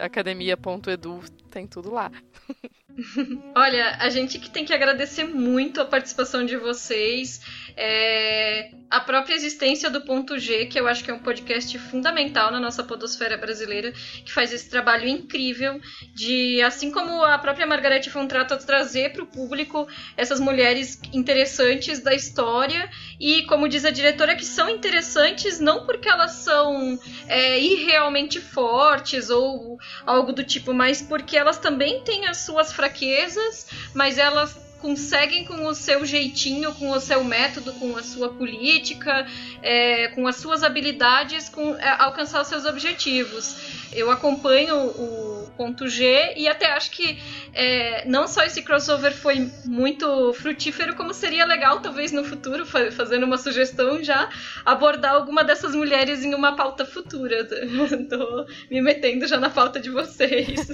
academia.edu, tem tudo lá. Olha, a gente que tem que agradecer muito a participação de vocês. É, a própria existência do Ponto G, que eu acho que é um podcast fundamental na nossa podosfera brasileira, que faz esse trabalho incrível de, assim como a própria Margarete Fontrato, trazer para o público essas mulheres interessantes da história e, como diz a diretora, que são interessantes não porque elas são é, irrealmente fortes ou algo do tipo, mas porque elas também têm as suas fraquezas, mas elas conseguem com o seu jeitinho, com o seu método, com a sua política, é, com as suas habilidades, com, é, alcançar os seus objetivos. Eu acompanho o ponto G e até acho que é, não só esse crossover foi muito frutífero, como seria legal, talvez no futuro, fazendo uma sugestão já, abordar alguma dessas mulheres em uma pauta futura. Tô me metendo já na pauta de vocês.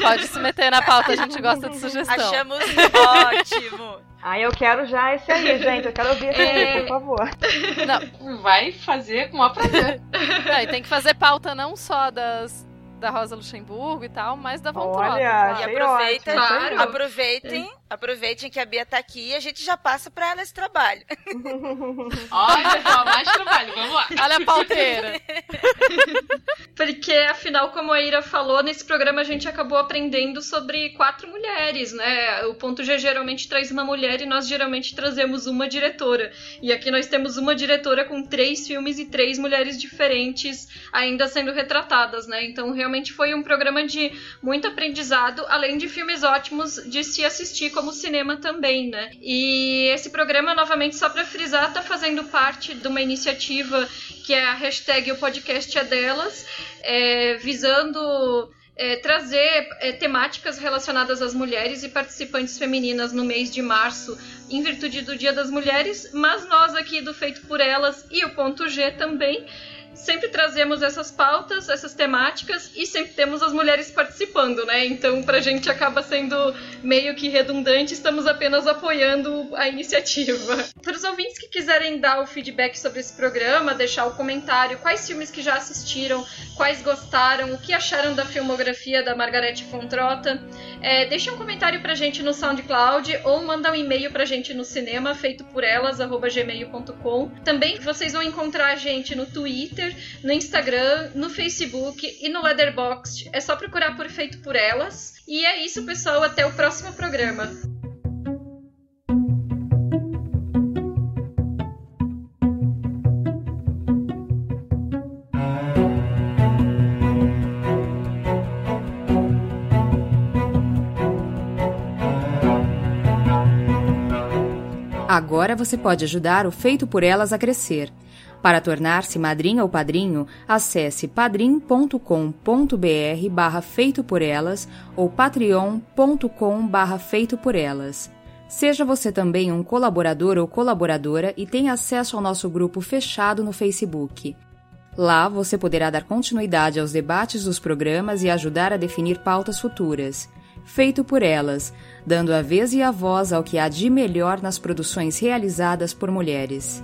Pode se meter na pauta, a gente gosta de sugestão. Achamos ótimo. Ah, eu quero já esse aí, gente. Eu quero ouvir esse é... aí, por favor. Não, vai fazer com a prazer. Não, e tem que fazer pauta não só das da Rosa Luxemburgo e tal, mas da Von Olha, E aproveita, claro. aproveitem, aproveitem que a Bia tá aqui e a gente já passa para ela esse trabalho. Olha só, mais trabalho, vamos lá. Olha a pauteira. Porque, afinal, como a Ira falou, nesse programa a gente acabou aprendendo sobre quatro mulheres, né? O ponto G geralmente traz uma mulher e nós geralmente trazemos uma diretora. E aqui nós temos uma diretora com três filmes e três mulheres diferentes ainda sendo retratadas, né? Então, realmente foi um programa de muito aprendizado, além de filmes ótimos de se assistir como cinema também, né? E esse programa, novamente, só para frisar, tá fazendo parte de uma iniciativa que é a hashtag O Podcast é Delas, é, visando é, trazer é, temáticas relacionadas às mulheres e participantes femininas no mês de março, em virtude do Dia das Mulheres, mas nós aqui do Feito por Elas e o Ponto G também sempre trazemos essas pautas, essas temáticas e sempre temos as mulheres participando, né? Então, pra gente acaba sendo meio que redundante, estamos apenas apoiando a iniciativa. Para os ouvintes que quiserem dar o feedback sobre esse programa, deixar o comentário, quais filmes que já assistiram, quais gostaram, o que acharam da filmografia da Margarete Fontrota, é, deixa um comentário pra gente no SoundCloud ou manda um e-mail pra gente no cinema, feito por elas, gmail.com. Também vocês vão encontrar a gente no Twitter Twitter, no Instagram, no Facebook e no Letterboxd. É só procurar por Feito por Elas. E é isso, pessoal. Até o próximo programa. Agora você pode ajudar o Feito por Elas a crescer. Para tornar-se madrinha ou padrinho, acesse padrim.com.br barra feito por elas ou patreon.com barra feito por elas. Seja você também um colaborador ou colaboradora e tenha acesso ao nosso grupo fechado no Facebook. Lá você poderá dar continuidade aos debates dos programas e ajudar a definir pautas futuras. Feito por elas, dando a vez e a voz ao que há de melhor nas produções realizadas por mulheres.